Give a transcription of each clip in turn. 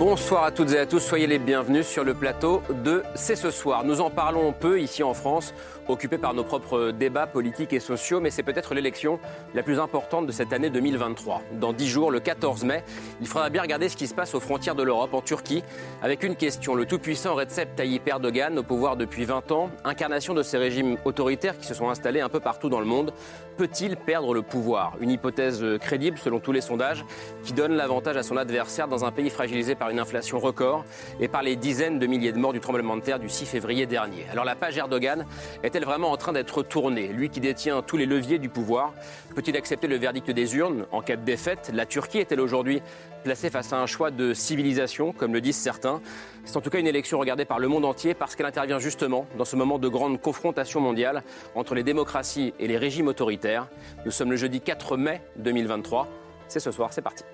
Bonsoir à toutes et à tous, soyez les bienvenus sur le plateau de C'est ce soir. Nous en parlons peu ici en France, occupés par nos propres débats politiques et sociaux, mais c'est peut-être l'élection la plus importante de cette année 2023. Dans dix jours, le 14 mai, il faudra bien regarder ce qui se passe aux frontières de l'Europe, en Turquie, avec une question. Le tout-puissant Recep Tayyip Erdogan, au pouvoir depuis 20 ans, incarnation de ces régimes autoritaires qui se sont installés un peu partout dans le monde, peut-il perdre le pouvoir? Une hypothèse crédible selon tous les sondages qui donne l'avantage à son adversaire dans un pays fragilisé par une inflation record et par les dizaines de milliers de morts du tremblement de terre du 6 février dernier. Alors la page Erdogan est-elle vraiment en train d'être tournée Lui qui détient tous les leviers du pouvoir, peut-il accepter le verdict des urnes en cas de défaite? La Turquie est-elle aujourd'hui placée face à un choix de civilisation, comme le disent certains? C'est en tout cas une élection regardée par le monde entier parce qu'elle intervient justement dans ce moment de grande confrontation mondiale entre les démocraties et les régimes autoritaires. Nous sommes le jeudi 4 mai 2023. C'est ce soir, c'est parti.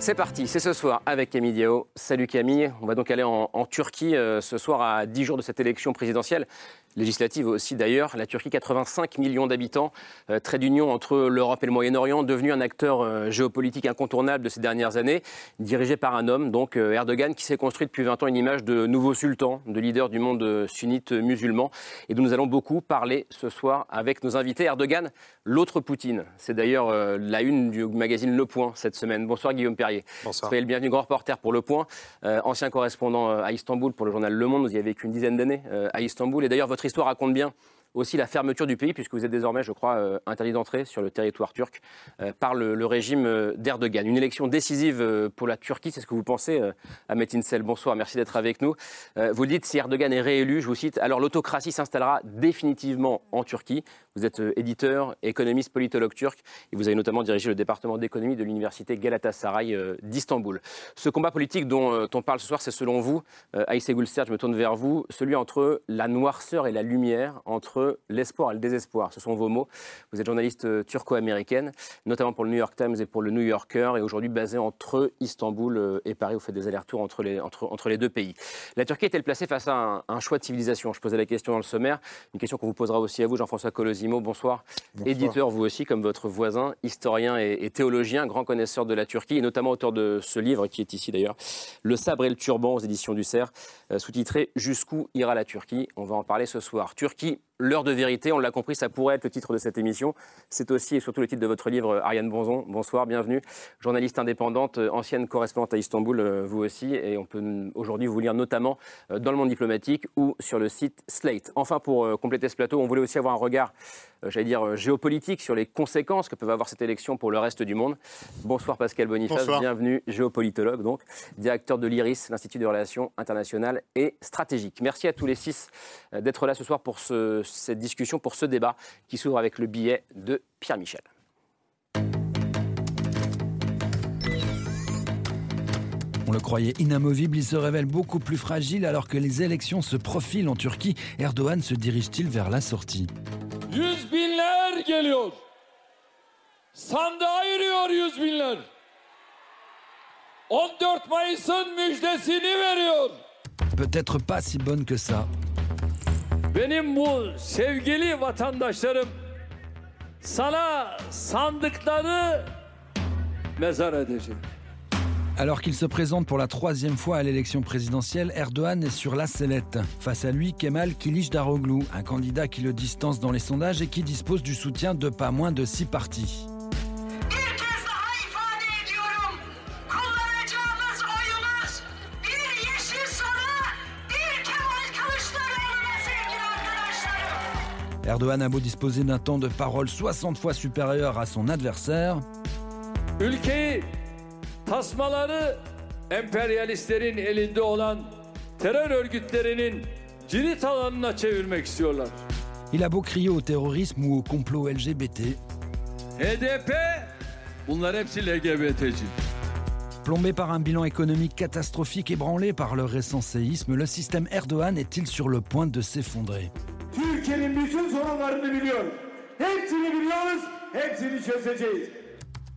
C'est parti, c'est ce soir avec Camille Diao. Salut Camille, on va donc aller en, Turquie euh, ce soir à 10 jours de cette élection présidentielle législative aussi d'ailleurs. La Turquie, 85 millions d'habitants, euh, trait d'union entre l'Europe et le Moyen-Orient, devenu un acteur euh, géopolitique incontournable de ces dernières années, dirigé par un homme, donc euh, Erdogan, qui s'est construit depuis 20 ans une image de nouveau sultan, de leader du monde sunnite musulman, et dont nous allons beaucoup parler ce soir avec nos invités. Erdogan, l'autre Poutine. C'est d'ailleurs la une du magazine Le Point cette semaine. Bonsoir Guillaume Perrier. Bonsoir. Soyez le bienvenu, grand reporter pour Le Point, ancien correspondant à Istanbul pour le journal Le Monde. Vous y avez vécu une dizaine d'années à Istanbul. Et d'ailleurs, votre histoire raconte bien aussi la fermeture du pays, puisque vous êtes désormais, je crois, euh, interdit d'entrée sur le territoire turc euh, par le, régime euh, d'Erdogan. Une élection décisive pour la Turquie, c'est ce que vous pensez, Ahmet Insel. Bonsoir, merci d'être avec nous. Vous dites, si Erdogan est réélu, je vous cite, alors l'autocratie s'installera définitivement en Turquie. Vous êtes éditeur, économiste, politologue turc, et vous avez notamment dirigé le département d'économie de l'université Galatasaray d'Istanbul. Ce combat politique dont on parle ce soir, c'est selon vous, Aïssé Goulster, je me tourne vers vous, celui entre la noirceur et la lumière, entre l'espoir et le désespoir. Ce sont vos mots. Vous êtes journaliste euh, turco-américaine, notamment pour le New York Times et pour le New Yorker, et aujourd'hui basée entre Istanbul euh, et Paris. Vous faites des allers-retours entre les, entre, entre les deux pays. La Turquie est-elle placée face à un, un choix de civilisation? Je posais la question dans le sommaire, une question qu'on vous posera aussi à vous, Jean-François Colosimo. Bonsoir. Bonsoir. Éditeur, vous aussi, comme votre voisin, historien et, et théologien, grand connaisseur de la Turquie, et notamment auteur de ce livre qui est ici d'ailleurs, Le sabre et le turban aux éditions du Cerf, euh, sous-titré Jusqu'où ira la Turquie? On va en parler ce soir. Turquie, l'heure de vérité, on l'a compris, ça pourrait être le titre de cette émission. C'est aussi et surtout le titre de votre livre, euh, Ariane Bonzon. Bonsoir, bienvenue. Journaliste indépendante, euh, ancienne correspondante à Istanbul, euh, vous aussi, et on peut aujourd'hui vous lire notamment dans le monde diplomatique ou sur le site Slate. Enfin, pour compléter ce plateau, on voulait aussi avoir un regard, j'allais dire, géopolitique sur les conséquences que peut avoir cette élection pour le reste du monde. Bonsoir Pascal Boniface, Bonsoir. bienvenue, géopolitologue donc, directeur de l'IRIS, l'Institut de Relations internationales et stratégiques. Merci à tous les six d'être là ce soir pour ce- cette discussion, pour ce débat qui s'ouvre avec le billet de Pierre Michel. On le croyait inamovible, il se révèle beaucoup plus fragile alors que les élections se profilent en Turquie. Erdogan se dirige-t-il vers la sortie? Yüz binler geliyor. Sandığa yürüyor yüz binler. 14 Mayıs'ın müjdesini veriyor. Peut-être pas si bonne que ça. Alors qu'il se présente pour la troisième fois à l'élection présidentielle, Erdogan est sur la sellette. Face à lui, Kemal Kılıçdaroğlu, un candidat qui le distance dans les sondages et qui dispose du soutien de pas moins de six partis. Erdogan a beau disposer d'un temps de parole 60 fois supérieur à son adversaire, il a beau crier au terrorisme ou au complot LGBT, HDP. Plombé par un bilan économique catastrophique ébranlé par le récent séisme, le système Erdogan est-il sur le point de s'effondrer? Türkiye'nin bütün sorunlarını biliyoruz. Hepsini biliyoruz, hepsini çözeceğiz.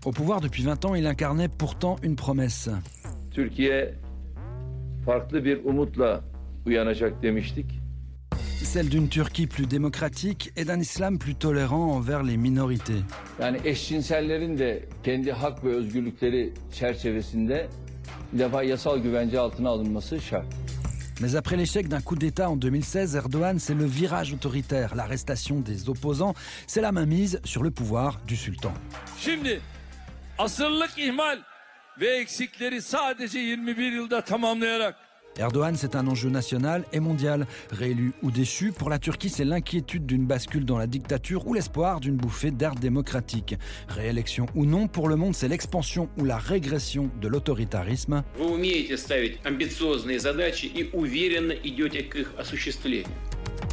Au pouvoir depuis 20 ans, il incarnait pourtant une promesse. Türkiye farklı bir umutla uyanacak demiştik. Celle d'une Turquie plus démocratique et d'un islam plus tolérant envers les minorités. Yani eşcinsellerin de kendi hak ve özgürlükleri çerçevesinde bir defa yasal güvence altına alınması şart. Mais après l'échec d'un coup d'État en 2016, Erdogan, c'est le virage autoritaire, l'arrestation des opposants, c'est la mainmise sur le pouvoir du sultan. Şimdi asırlık ihmal ve eksikleri sadece 21 yılda tamamlayarak Erdogan, c'est un enjeu national et mondial. Réélu ou déçu, pour la Turquie, c'est l'inquiétude d'une bascule dans la dictature ou l'espoir d'une bouffée d'art démocratique. Réélection ou non, pour le monde, c'est l'expansion ou la régression de l'autoritarisme.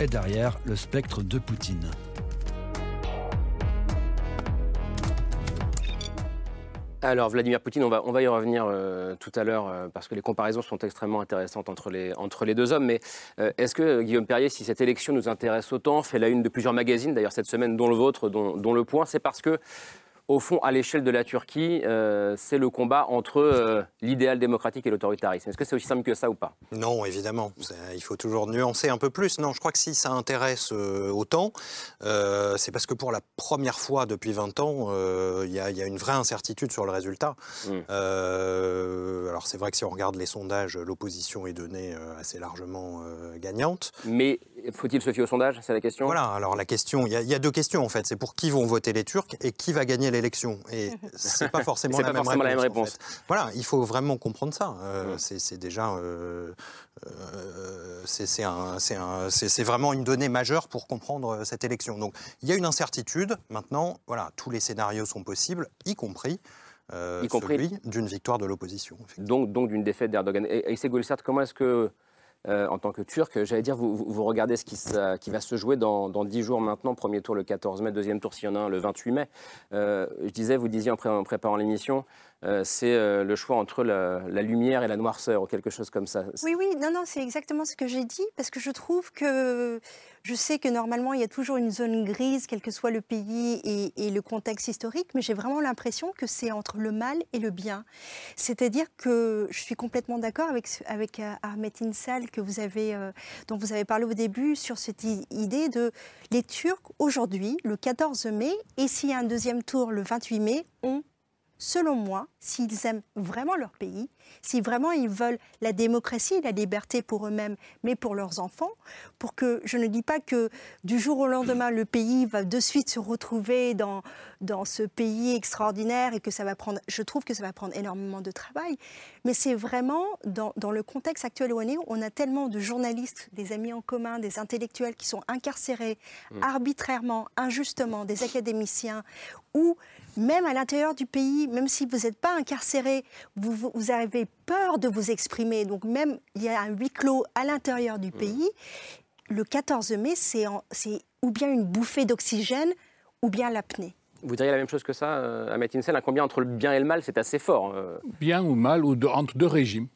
Et derrière, le spectre de Poutine. Alors, Vladimir Poutine, on va, y revenir euh, tout à l'heure euh, parce que les comparaisons sont extrêmement intéressantes entre les, deux hommes. Mais euh, est-ce que, Guillaume Perrier, si cette élection nous intéresse autant, fait la une de plusieurs magazines, d'ailleurs cette semaine, dont le vôtre, dont Le Point, c'est parce que au fond, à l'échelle de la Turquie, euh, c'est le combat entre euh, l'idéal démocratique et l'autoritarisme. Est-ce que c'est aussi simple que ça ou pas? Non, évidemment. Il faut toujours nuancer un peu plus. Non, je crois que si ça intéresse euh, autant, c'est parce que pour la première fois depuis 20 ans, il y, a- il y a une vraie incertitude sur le résultat. Mm. Euh, alors c'est vrai que si on regarde les sondages, l'opposition est donnée assez largement gagnante. Mais faut-il se fier au sondage? C'est la question Voilà, alors la question, il y, y a deux questions en fait. C'est pour qui vont voter les Turcs et qui va gagner l'élection. Et c'est pas forcément, la, pas même forcément la même réponse, en réponse. fait. Voilà, il faut vraiment comprendre ça. Euh, Mm. c'est- déjà, euh, euh, c'est un- un- vraiment une donnée majeure pour comprendre cette élection. Donc il y a une incertitude. Maintenant, voilà, tous les scénarios sont possibles, y compris. euh, Y compris- d'une victoire de l'opposition. donc, donc d'une défaite d'Erdogan. Et, et c'est Gulsart, comment est-ce que, euh, en tant que Turc, j'allais dire, vous, vous- regardez ce qui, va se jouer dans, dans 10 jours maintenant, premier tour le 14 mai, deuxième tour s'il y en a un le 28 mai. Euh, je disais, vous disiez en, pré- en préparant l'émission, euh, c'est le choix entre la lumière et la noirceur, ou quelque chose comme ça. Oui, oui, non, non, c'est exactement ce que j'ai dit, parce que je trouve que je sais que normalement, il y a toujours une zone grise, quel que soit le pays et, le contexte historique, mais j'ai vraiment l'impression que c'est entre le mal et le bien. C'est-à-dire que je suis complètement d'accord avec, avec euh, Ahmet Insal que vous avez, euh, dont vous avez parlé au début sur cette idée de les Turcs aujourd'hui, le 14 mai, et s'il y a un deuxième tour le 28 mai, ont selon moi, s'ils aiment vraiment leur pays, si vraiment ils veulent la démocratie la liberté pour eux-mêmes, mais pour leurs enfants, pour que, je ne dis pas que du jour au lendemain, le pays va de suite se retrouver dans, dans ce pays extraordinaire et que ça va prendre, je trouve que ça va prendre énormément de travail, mais c'est vraiment dans, dans le contexte actuel où on est, on a tellement de journalistes, des amis en commun, des intellectuels qui sont incarcérés arbitrairement, injustement, des académiciens, ou même à l'intérieur du pays, même si vous n'êtes pas incarcéré, vous, vous- vous avez peur de vous exprimer. Donc même il y a un huis clos à l'intérieur du pays. Le 14 mai, c'est en- c'est ou bien une bouffée d'oxygène, ou bien l'apnée. Vous diriez la même chose que ça, euh, Ahmet Insel Un combien entre le bien et le mal, c'est assez fort. euh? bien ou mal, ou de- entre deux régimes.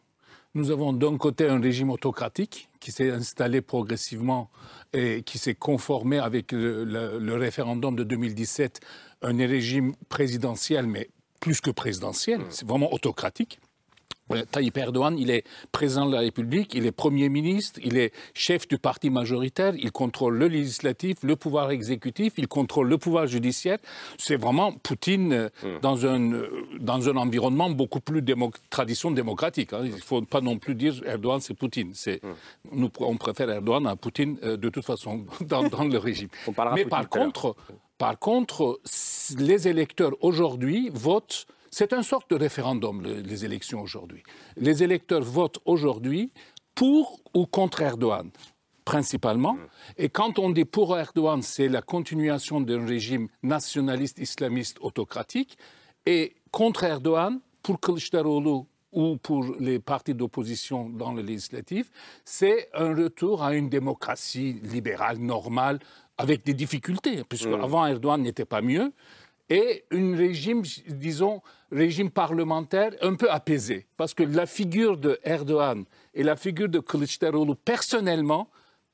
Nous avons d'un côté un régime autocratique qui s'est installé progressivement et qui s'est conformé avec le, le- le référendum de 2017, un régime présidentiel, mais plus que présidentiel, c'est vraiment autocratique. Euh, Tayyip Erdogan, il est président de la République, il est Premier ministre, il est chef du parti majoritaire, il contrôle le législatif, le pouvoir exécutif, il contrôle le pouvoir judiciaire. C'est vraiment Poutine euh, dans, un, euh, dans un environnement beaucoup plus démo tradition démocratique. hein. Il ne faut pas non plus dire Erdogan, c'est Poutine. Nous, on préfère Erdogan à Poutine euh, de toute façon dans, dans le régime. Mais Poutine par contre, par contre, les électeurs aujourd'hui votent. C'est une sorte de référendum, le- les élections aujourd'hui. Les électeurs votent aujourd'hui pour ou contre Erdogan, principalement. Et quand on dit pour Erdogan, c'est la continuation d'un régime nationaliste, islamiste, autocratique. Et contre Erdogan, pour Kılıçdaroğlu ou pour les partis d'opposition dans le législatif, c'est un retour à une démocratie libérale, normale, avec des difficultés, puisque avant Erdogan n'était pas mieux. et un régime, disons, régime parlementaire un peu apaisé. Parce que la figure de Erdogan et la figure de Kılıçdaroğlu, personnellement,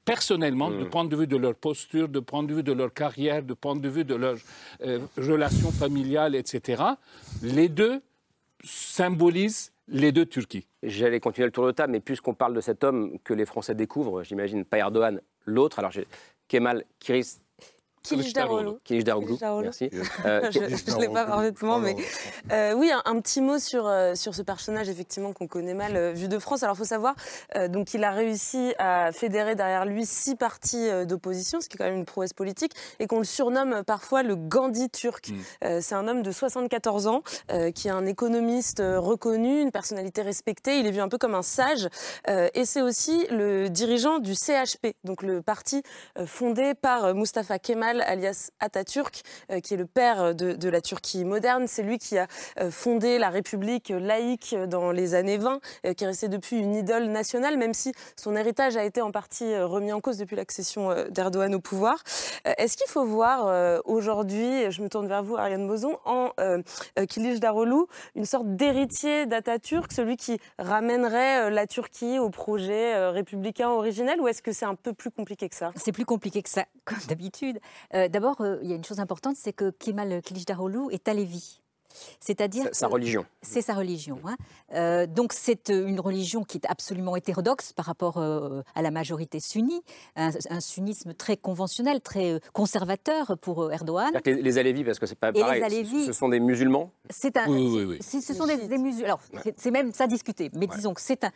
personnellement, du point de vue de leur posture, du point de vue de leur carrière, du point de vue de leurs euh, relations familiales, etc., les deux symbolisent les deux Turquies. J'allais continuer le tour de table, mais puisqu'on parle de cet homme que les Français découvrent, j'imagine pas Erdogan, l'autre, alors Kemal Kiris. Kilicdaroglu, Kilicdaroglu. merci. je Euh, ne l'ai pas parfaitement, mais euh, oui, un, un petit mot sur, euh, sur ce personnage effectivement qu'on connaît mal euh, vu de France. Alors, il faut savoir euh, donc il a réussi à fédérer derrière lui six partis euh, d'opposition, ce qui est quand même une prouesse politique, et qu'on le surnomme parfois le Gandhi turc. Euh, c'est un homme de 74 ans euh, qui est un économiste reconnu, une personnalité respectée. Il est vu un peu comme un sage, euh, et c'est aussi le dirigeant du CHP, donc le parti euh, fondé par Mustafa Kemal alias Atatürk, euh, qui est le père de, la Turquie moderne. C'est lui qui a euh, fondé la République laïque dans les années 20, euh, qui est resté depuis une idole nationale, même si son héritage a été en partie remis en cause depuis l'accession d'Erdogan au pouvoir. Est-ce qu'il faut voir aujourd'hui, je me tourne vers vous, Ariane Bozon, en euh, Kılıçdaroğlu, une sorte d'héritier d'Atatürk, celui qui ramènerait la Turquie au projet républicain originel, ou est-ce que c'est un peu plus compliqué que ça? C'est plus compliqué que ça, comme d'habitude. Euh, D'abord, euh, il y a une chose importante, c'est que Kemal Kılıçdaroğlu est alévi. C'est-à-dire Sa- sa religion. C'est sa religion. hein. Euh, donc c'est une religion qui est absolument hétérodoxe par rapport euh, à la majorité sunnie, un, un sunnisme très conventionnel, très conservateur pour Erdogan. Que les, les Alévis, parce que c'est pas les pareil, Alévis- ce sont des musulmans? C'est un, Oui, oui, oui. c'est- ce sont des, des musulmans. Alors, c'est- c'est même ça discuté. Mais disons que c'est un,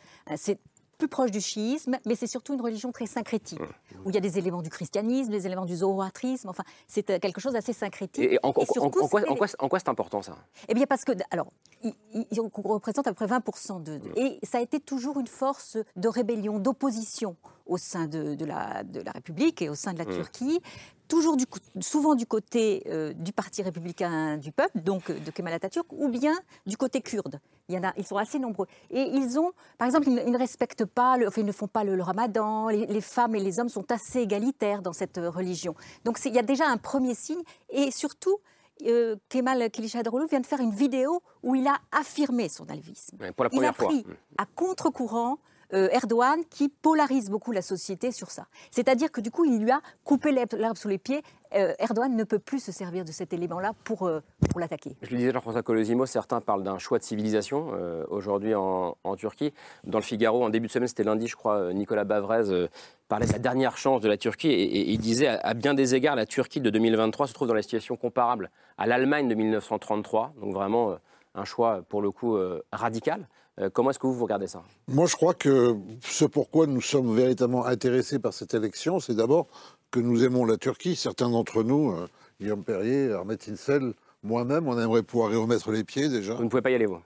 plus proche du chiisme, mais c'est surtout une religion très syncrétique, où il y a des éléments du christianisme, des éléments du zoroastrisme. Enfin, c'est euh, quelque chose d'assez syncrétique. Et, en, en- Et surtout, en- en quoi, en quoi- en quoi c'est important ça? Eh bien, parce que, alors, il, il- représente à peu près 20% de. Et ça a été toujours une force de rébellion, d'opposition au sein de, de la, de la République et au sein de la Mm. Turquie. Toujours du, souvent du côté euh, du Parti républicain du peuple, donc euh, de Kemal Atatürk, ou bien du côté kurde. Il y en a, ils sont assez nombreux. Et ils ont, par exemple, ils ne, ils ne respectent pas, le, enfin, ils ne font pas le, le ramadan. Les, les femmes et les hommes sont assez égalitaires dans cette euh, religion. Donc il y a déjà un premier signe. Et surtout, euh, Kemal Kılıçdaroğlu vient de faire une vidéo où il a affirmé son alvisme. Ouais, Pour la il a première fois. pris à contre-courant euh, Erdogan qui polarise beaucoup la société sur ça. C'est-à-dire que du coup, il lui a coupé l'herbe sous les pieds. Euh, Erdogan ne peut plus se servir de cet élément-là pour, euh, pour l'attaquer. Je le disais, Jean-François Colosimo, certains parlent d'un choix de civilisation euh, aujourd'hui en, en Turquie. Dans le Figaro, en début de semaine, c'était lundi, je crois, Nicolas Bavrez parlait de la dernière chance de la Turquie et, il disait, à, bien des égards, la Turquie de 2023 se trouve dans la situation comparable à l'Allemagne de 1933. Donc vraiment un choix, pour le coup, radical. Euh, comment est-ce que vous, vous regardez ça? Moi, je crois que ce pourquoi nous sommes véritablement intéressés par cette élection, c'est d'abord que nous aimons la Turquie. Certains d'entre nous, euh, Guillaume Perrier, Ahmet Insel, moi-même, on aimerait pouvoir y remettre les pieds déjà. Vous ne pouvez pas y aller, vous?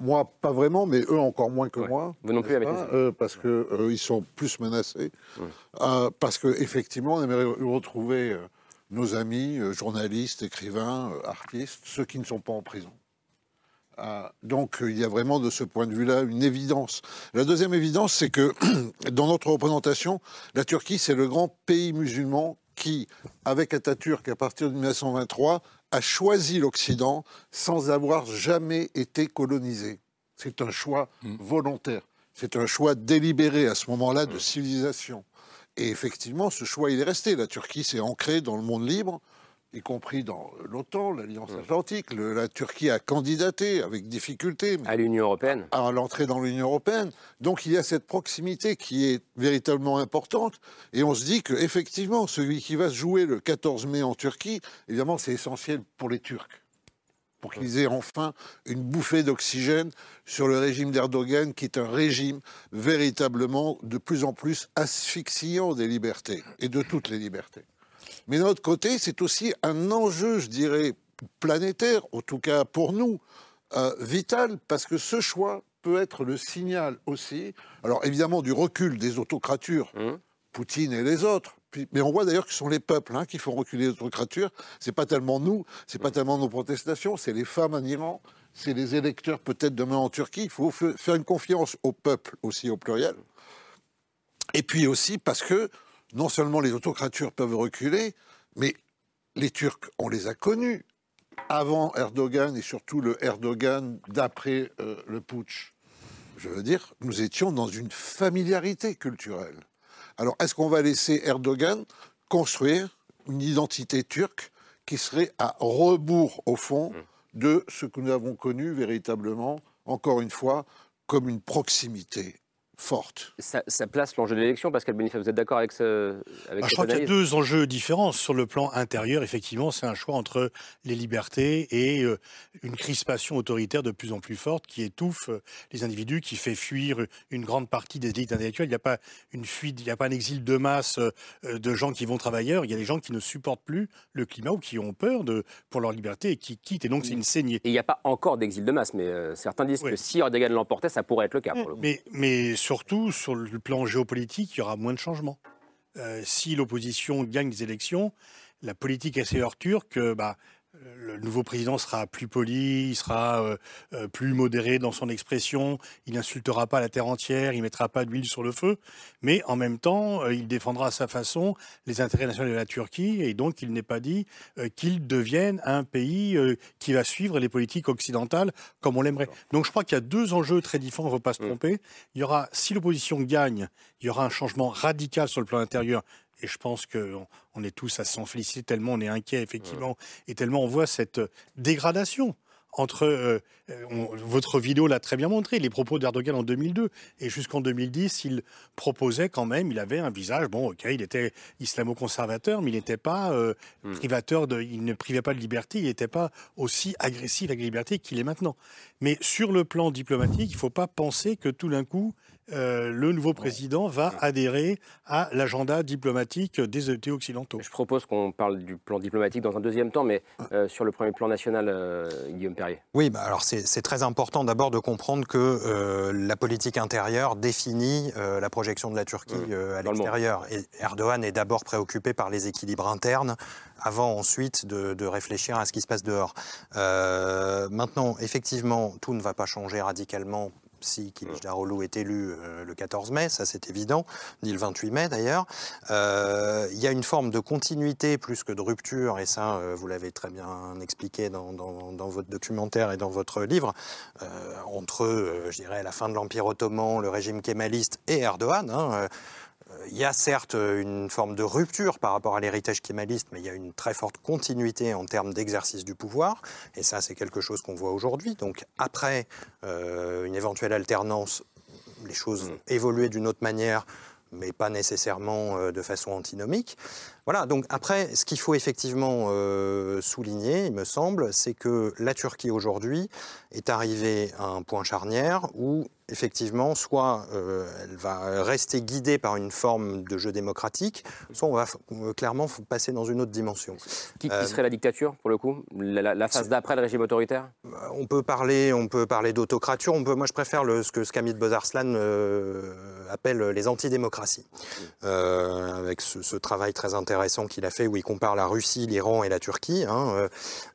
Moi, pas vraiment, mais eux encore moins que moi. Vous non plus, Insel. Euh, Parce qu'ils sont plus menacés. Euh, parce qu'effectivement, on aimerait retrouver euh, nos amis, euh, journalistes, écrivains, euh, artistes, ceux qui ne sont pas en prison. Ah, donc il y a vraiment de ce point de vue-là une évidence. La deuxième évidence, c'est que dans notre représentation, la Turquie, c'est le grand pays musulman qui, avec Atatürk à partir de 1923, a choisi l'Occident sans avoir jamais été colonisé. C'est un choix volontaire. C'est un choix délibéré à ce moment-là de civilisation. Et effectivement, ce choix, il est resté. La Turquie s'est ancrée dans le monde libre, y compris dans l'OTAN, l'Alliance Atlantique. Le- la Turquie a candidaté avec difficulté. À l'Union européenne À l'entrée dans l'Union européenne. Donc il y a cette proximité qui est véritablement importante. Et on se dit qu'effectivement, celui qui va se jouer le 14 mai en Turquie, évidemment, c'est essentiel pour les Turcs pour qu'ils aient enfin une bouffée d'oxygène sur le régime d'Erdogan, qui est un régime véritablement de plus en plus asphyxiant des libertés, et de toutes les libertés. Mais d'un autre côté, c'est aussi un enjeu, je dirais, planétaire, en tout cas pour nous, euh, vital, parce que ce choix peut être le signal aussi, alors évidemment du recul des autocratures, Poutine et les autres. Mais on voit d'ailleurs que ce sont les peuples hein, qui font reculer les autocratures. C'est pas tellement nous, c'est pas tellement nos protestations, c'est les femmes en Iran, c'est les électeurs peut-être demain en Turquie. Il faut fa- faire une confiance au peuple aussi au pluriel. Et puis aussi parce que non seulement les autocratures peuvent reculer, mais les Turcs, on les a connus. avant Erdogan et surtout le Erdogan d'après euh, le putsch. Je veux dire, nous étions dans une familiarité culturelle. Alors, est-ce qu'on va laisser Erdogan construire une identité turque qui serait à rebours, au fond, de ce que nous avons connu véritablement, encore une fois, comme une proximité forte. Ça, ça place l'enjeu de l'élection, Pascal Boniface, vous êtes d'accord avec, ce, avec Ah, je crois qu'il y a deux enjeux différents. Sur le plan intérieur, effectivement, c'est un choix entre les libertés et euh, une crispation autoritaire de plus en plus forte qui étouffe euh, les individus, qui fait fuir une grande partie des élites intellectuelles. Il n'y a pas une fuite, il n'y a pas un exil de masse euh, de gens qui vont travailler ailleurs. Il y a des gens qui ne supportent plus le climat ou qui ont peur de, pour leur liberté et qui quittent. Et donc, c'est une saignée. Et il n'y a pas encore d'exil de masse, mais euh, certains disent que si Erdogan l'emportait, ça pourrait être le cas. Pour le coup. Mais, mais surtout, sur le plan géopolitique, il y aura moins de changements. Euh, si l'opposition gagne des élections, la politique extérieure turque, euh, bah, le nouveau président sera plus poli, il sera euh, euh, plus modéré dans son expression, il n'insultera pas la terre entière, il mettra pas d'huile sur le feu, mais en même temps, euh, il défendra à sa façon les intérêts nationaux de la Turquie et donc il n'est pas dit qu'il devienne un pays qui va suivre les politiques occidentales comme on l'aimerait. Donc je crois qu'il y a deux enjeux très différents, il ne faut pas se tromper. Il y aura, si l'opposition gagne, il y aura un changement radical sur le plan intérieur et je pense qu'on on est tous à s'en féliciter tellement on est inquiet, effectivement, et tellement on voit cette dégradation entre, euh, euh, on- votre vidéo l'a très bien montré, les propos d'Erdogan en 2002. Et jusqu'en 2010, il proposait quand même, il avait un visage, bon, ok, il était islamo-conservateur, mais il n'était pas euh, privateur, de, il ne privait pas de liberté, il n'était pas aussi agressif avec la liberté qu'il est maintenant. Mais sur le plan diplomatique, il ne faut pas penser que tout d'un coup, euh, le nouveau président va adhérer à l'agenda diplomatique des États occidentaux. Je propose qu'on parle du plan diplomatique dans un deuxième temps, mais euh, sur le premier plan national, euh, Guillaume Perrier. Oui, bah alors c'est très important d'abord de comprendre que euh, la politique intérieure définit euh, la projection de la Turquie euh, à le l'extérieur. Et Erdogan est d'abord préoccupé par les équilibres internes avant ensuite de, de réfléchir à ce qui se passe dehors. Euh, maintenant, effectivement, tout ne va pas changer radicalement si Kilicdaroglu est élu euh, le 14 mai, ça c'est évident, ni le 28 mai d'ailleurs. Euh, Il y a une forme de continuité plus que de rupture, et ça euh, vous l'avez très bien expliqué dans, dans- dans votre documentaire et dans votre livre, entre, je dirais, la fin de l'Empire ottoman, le régime kémaliste et Erdogan. hein, il y a certes une forme de rupture par rapport à l'héritage kémaliste, mais il y a une très forte continuité en termes d'exercice du pouvoir. Et ça, c'est quelque chose qu'on voit aujourd'hui. Donc après euh, une éventuelle alternance, les choses vont évoluer d'une autre manière, mais pas nécessairement euh, de façon antinomique. Voilà, donc après, ce qu'il faut effectivement euh, souligner, il me semble, c'est que la Turquie aujourd'hui est arrivée à un point charnière où effectivement, soit euh, elle va rester guidée par une forme de jeu démocratique, soit on va euh, clairement passer dans une autre dimension. Qui, qui Euh, serait la dictature, pour le coup? La, la- la phase d'après le régime autoritaire? On peut parler, on peut parler d'autocrature. On peut, moi, je préfère le, ce que Scamit Bozarslan euh, appelle les antidémocraties, avec ce, ce travail très intéressant qu'il a fait où il compare la Russie, l'Iran et la Turquie. hein.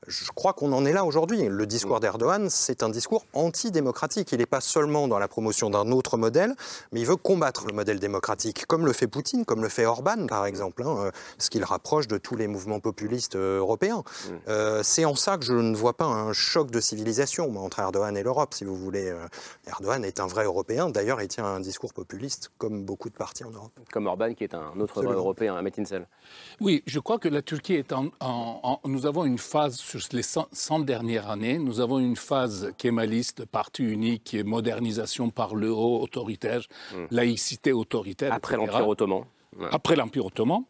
Je crois qu'on en est là aujourd'hui. Le discours d'Erdogan, c'est un discours antidémocratique. Il n'est pas seulement dans la promotion d'un autre modèle, mais il veut combattre le modèle démocratique, comme le fait Poutine, comme le fait Orban, par exemple, hein, euh, ce qui le rapproche de tous les mouvements populistes euh, européens. Euh, c'est en ça que je ne vois pas un choc de civilisation moi, entre Erdogan et l'Europe, si vous voulez. Erdogan est un vrai Européen. D'ailleurs, il tient un discours populiste, comme beaucoup de partis en Europe. Comme Orban, qui est un autre vrai Absolument. européen, un Metinsel. Oui, je crois que la Turquie est en, en- en- Nous avons une phase sur les 100, 100 dernières années. Nous avons une phase kémaliste, parti unique, et par le haut, autoritaire, laïcité autoritaire. Après l'Empire ottoman. Ouais. Après l'Empire ottoman.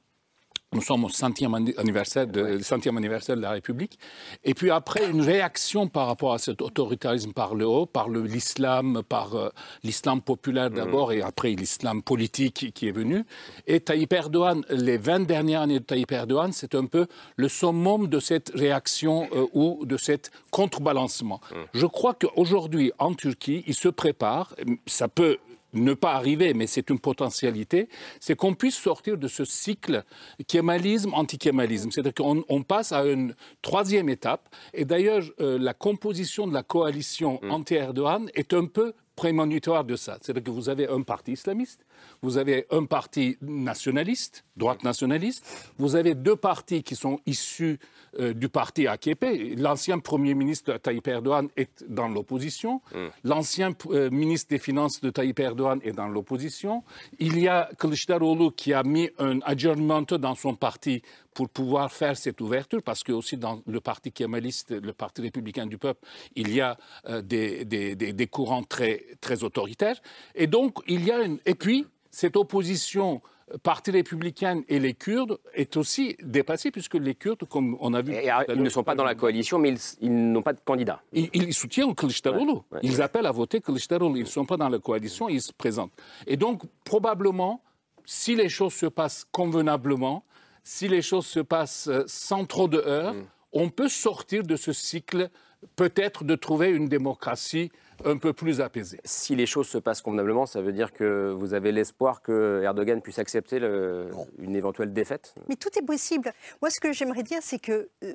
Nous sommes au centième anni- anniversaire de, centième anniversaire de la République. Et puis après, une réaction par rapport à cet autoritarisme par le haut, par l'islam, par euh, l'islam populaire d'abord et après l'islam politique qui- est venu. Et Tayyip Erdogan, les 20 dernières années de Tayyip Erdogan, c'est un peu le summum de cette réaction euh, ou de cet contrebalancement. Je crois qu'aujourd'hui, en Turquie, il se prépare, ça peut ne pas arriver, mais c'est une potentialité, c'est qu'on puisse sortir de ce cycle kémalisme-anti-kémalisme. C'est-à-dire qu'on on passe à une troisième étape. Et d'ailleurs, euh, la composition de la coalition anti-Erdogan est un peu prémonitoire de ça. C'est-à-dire que vous avez un parti islamiste, vous avez un parti nationaliste, droite nationaliste, vous avez deux partis qui sont issus euh, du parti AKP. L'ancien Premier ministre Tayyip Erdogan est dans l'opposition, l'ancien euh, ministre des Finances de Tayyip Erdogan est dans l'opposition. Il y a Kılıçdaroğlu qui a mis un adjournment dans son parti pour pouvoir faire cette ouverture, parce que aussi dans le parti kémaliste, le parti républicain du peuple, il y a euh, des, des- des- des courants très, très autoritaires. Et donc, il y a une... Et puis, cette opposition euh, parti républicain et les Kurdes est aussi dépassée, puisque les Kurdes, comme on a vu... Et, ah, ils ne sont pas dans la coalition, mais ils, ils n'ont pas de candidat. Ils, ils soutiennent Kılıçdaroğlu. Ils appellent à voter Kılıçdaroğlu. Ils ne sont pas dans la coalition, ils se présentent. Et donc, probablement, si les choses se passent convenablement, si les choses se passent euh, sans trop de heurts, on peut sortir de ce cycle, peut-être de trouver une démocratie un peu plus apaisée. Si les choses se passent convenablement, ça veut dire que vous avez l'espoir que Erdogan puisse accepter le- une éventuelle défaite Mais tout est possible. Moi, ce que j'aimerais dire, c'est que euh,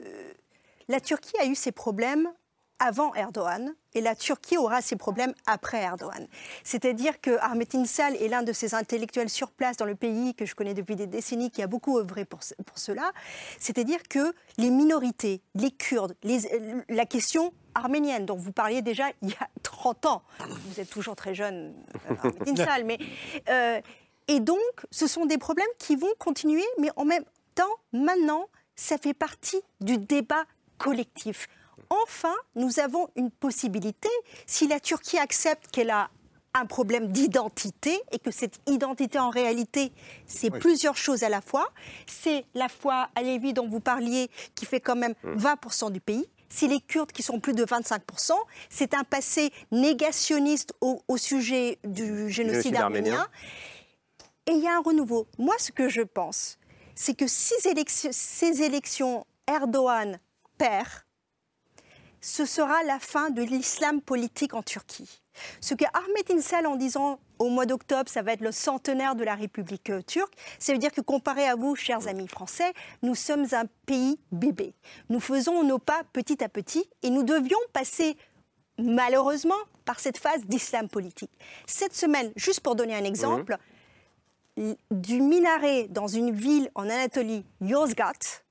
la Turquie a eu ses problèmes avant Erdogan et la Turquie aura ses problèmes après Erdogan. C'est-à-dire que Ahmet İnsal est l'un de ces intellectuels sur place dans le pays que je connais depuis des décennies qui a beaucoup œuvré pour, pour cela. C'est-à-dire que les minorités, les Kurdes, la question arménienne dont vous parliez déjà il y a 30 ans, vous êtes toujours très jeune, euh, Ahmet İnsal, mais euh, et donc, ce sont des problèmes qui vont continuer, mais en même temps, maintenant, ça fait partie du débat collectif. Enfin, nous avons une possibilité, si la Turquie accepte qu'elle a un problème d'identité et que cette identité en réalité c'est plusieurs choses à la fois. C'est la foi alévi dont vous parliez qui fait quand même 20% du pays. C'est les Kurdes qui sont plus de 25%. C'est un passé négationniste au, au sujet du génocide, arménien. arménien. Et il y a un renouveau. Moi, ce que je pense, c'est que si ces élections, Erdogan perd, ce sera la fin de l'islam politique en Turquie. Ce que Ahmet İnsal, en disant au mois d'octobre, ça va être le centenaire de la République euh, turque, ça veut dire que comparé à vous, chers amis français, nous sommes un pays bébé. Nous faisons nos pas petit à petit et nous devions passer malheureusement par cette phase d'islam politique. Cette semaine, juste pour donner un exemple, du minaret dans une ville en Anatolie, Yozgat,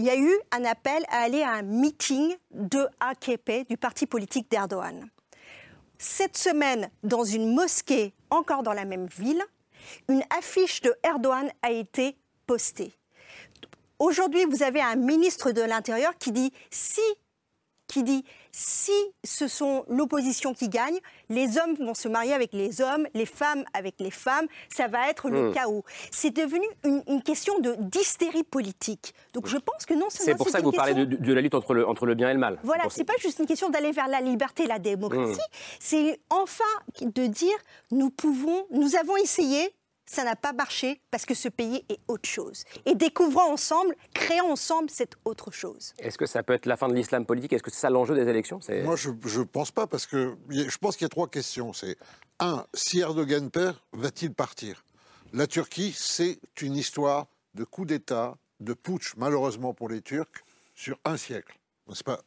il y a eu un appel à aller à un meeting de AKP, du parti politique d'Erdogan. Cette semaine, dans une mosquée, encore dans la même ville, une affiche de Erdogan a été postée. Aujourd'hui, vous avez un ministre de l'Intérieur qui dit si qui dit si ce sont l'opposition qui gagne, les hommes vont se marier avec les hommes, les femmes avec les femmes, ça va être le Hmm. chaos. C'est devenu une, une question de d'hystérie politique. Donc je pense que non seulement C'est pour ça que vous parlez question- de, de la lutte entre le, entre le bien et le mal. voilà, c'est pas juste une question d'aller vers la liberté et la démocratie, Mmh. c'est enfin de dire nous pouvons, nous avons essayé, ça n'a pas marché parce que ce pays est autre chose. Et découvrons ensemble, créons ensemble cette autre chose. Est-ce que ça peut être la fin de l'islam politique? Est-ce que c'est ça l'enjeu des élections? Moi, je ne pense pas, parce que je pense qu'il y a trois questions. C'est, un, si Erdogan perd, va-t-il partir? La Turquie, c'est une histoire de coup d'État, de putsch, malheureusement pour les Turcs, sur un siècle. C'est pas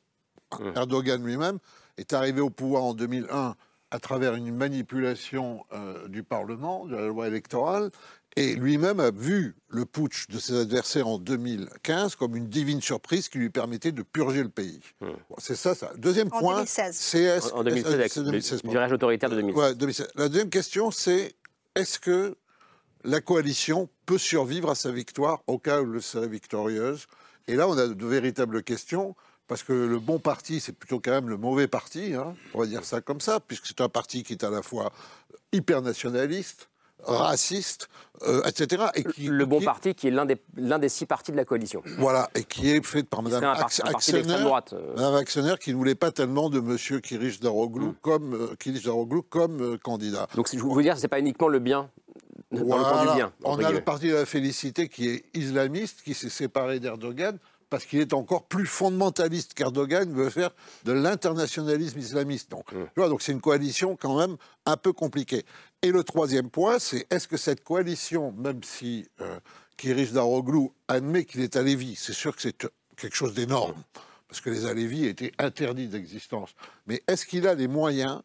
Erdogan lui-même est arrivé au pouvoir en 2001 à travers une manipulation euh, du Parlement, de la loi électorale, et lui-même a vu le putsch de ses adversaires en 2015 comme une divine surprise qui lui permettait de purger le pays. Bon, c'est ça, ça. Deuxième En point, 2016. c'est En- en 2016, est-ce- avec c'est le 2016, pardon. virage autoritaire de 2016. Ouais, 2016. La deuxième question, c'est est-ce que la coalition peut survivre à sa victoire au cas où elle serait victorieuse? Et là, on a de véritables questions. Parce que le bon parti, c'est plutôt quand même le mauvais parti, hein, on va dire ça comme ça, puisque c'est un parti qui est à la fois hyper nationaliste, raciste, euh, etc. Et qui, Le bon qui- parti qui est l'un des, l'un des six partis de la coalition. Voilà, et qui est fait par Mme euh. Aksener, qui ne voulait pas tellement de M. Kirish Daroglu Mm. comme, euh, comme euh, candidat. Donc je veux dire, c'est pas uniquement le bien, dans le camp du Voilà. bien. On a le parti de la félicité qui est islamiste, qui s'est séparé d'Erdogan, parce qu'il est encore plus fondamentaliste qu'Erdogan veut faire de l'internationalisme islamiste. Donc, Mm. vois, donc c'est une coalition quand même un peu compliquée. Et le troisième point, c'est est-ce que cette coalition, même si euh, Kirish Daroglu admet qu'il est alévi, c'est sûr que c'est quelque chose d'énorme, parce que les alévis étaient interdits d'existence, mais est-ce qu'il a les moyens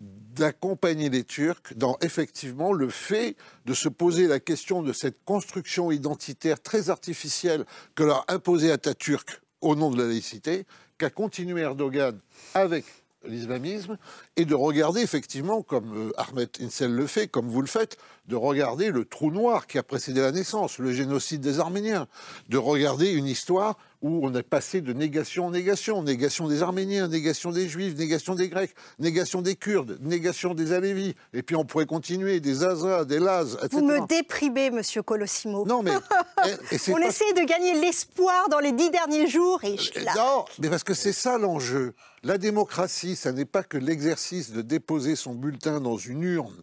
d'accompagner les Turcs dans effectivement le fait de se poser la question de cette construction identitaire très artificielle que leur a imposée Atatürk au nom de la laïcité, qu'a continué Erdogan avec l'islamisme, et de regarder effectivement, comme euh, Ahmed Insel le fait, comme vous le faites, de regarder le trou noir qui a précédé la naissance, le génocide des Arméniens, de regarder une histoire où on est passé de négation en négation, négation des Arméniens, négation des Juifs, négation des Grecs, négation des Kurdes, négation des Alévis, et puis on pourrait continuer, des Azras, des Laz, etc. Vous me déprimez, monsieur Colosimo. Non, mais. et- et c'est On pas- essaie de gagner l'espoir dans les dix derniers jours et je suis là. Non, mais parce que c'est ça l'enjeu. La démocratie, ça n'est pas que l'exercice de déposer son bulletin dans une urne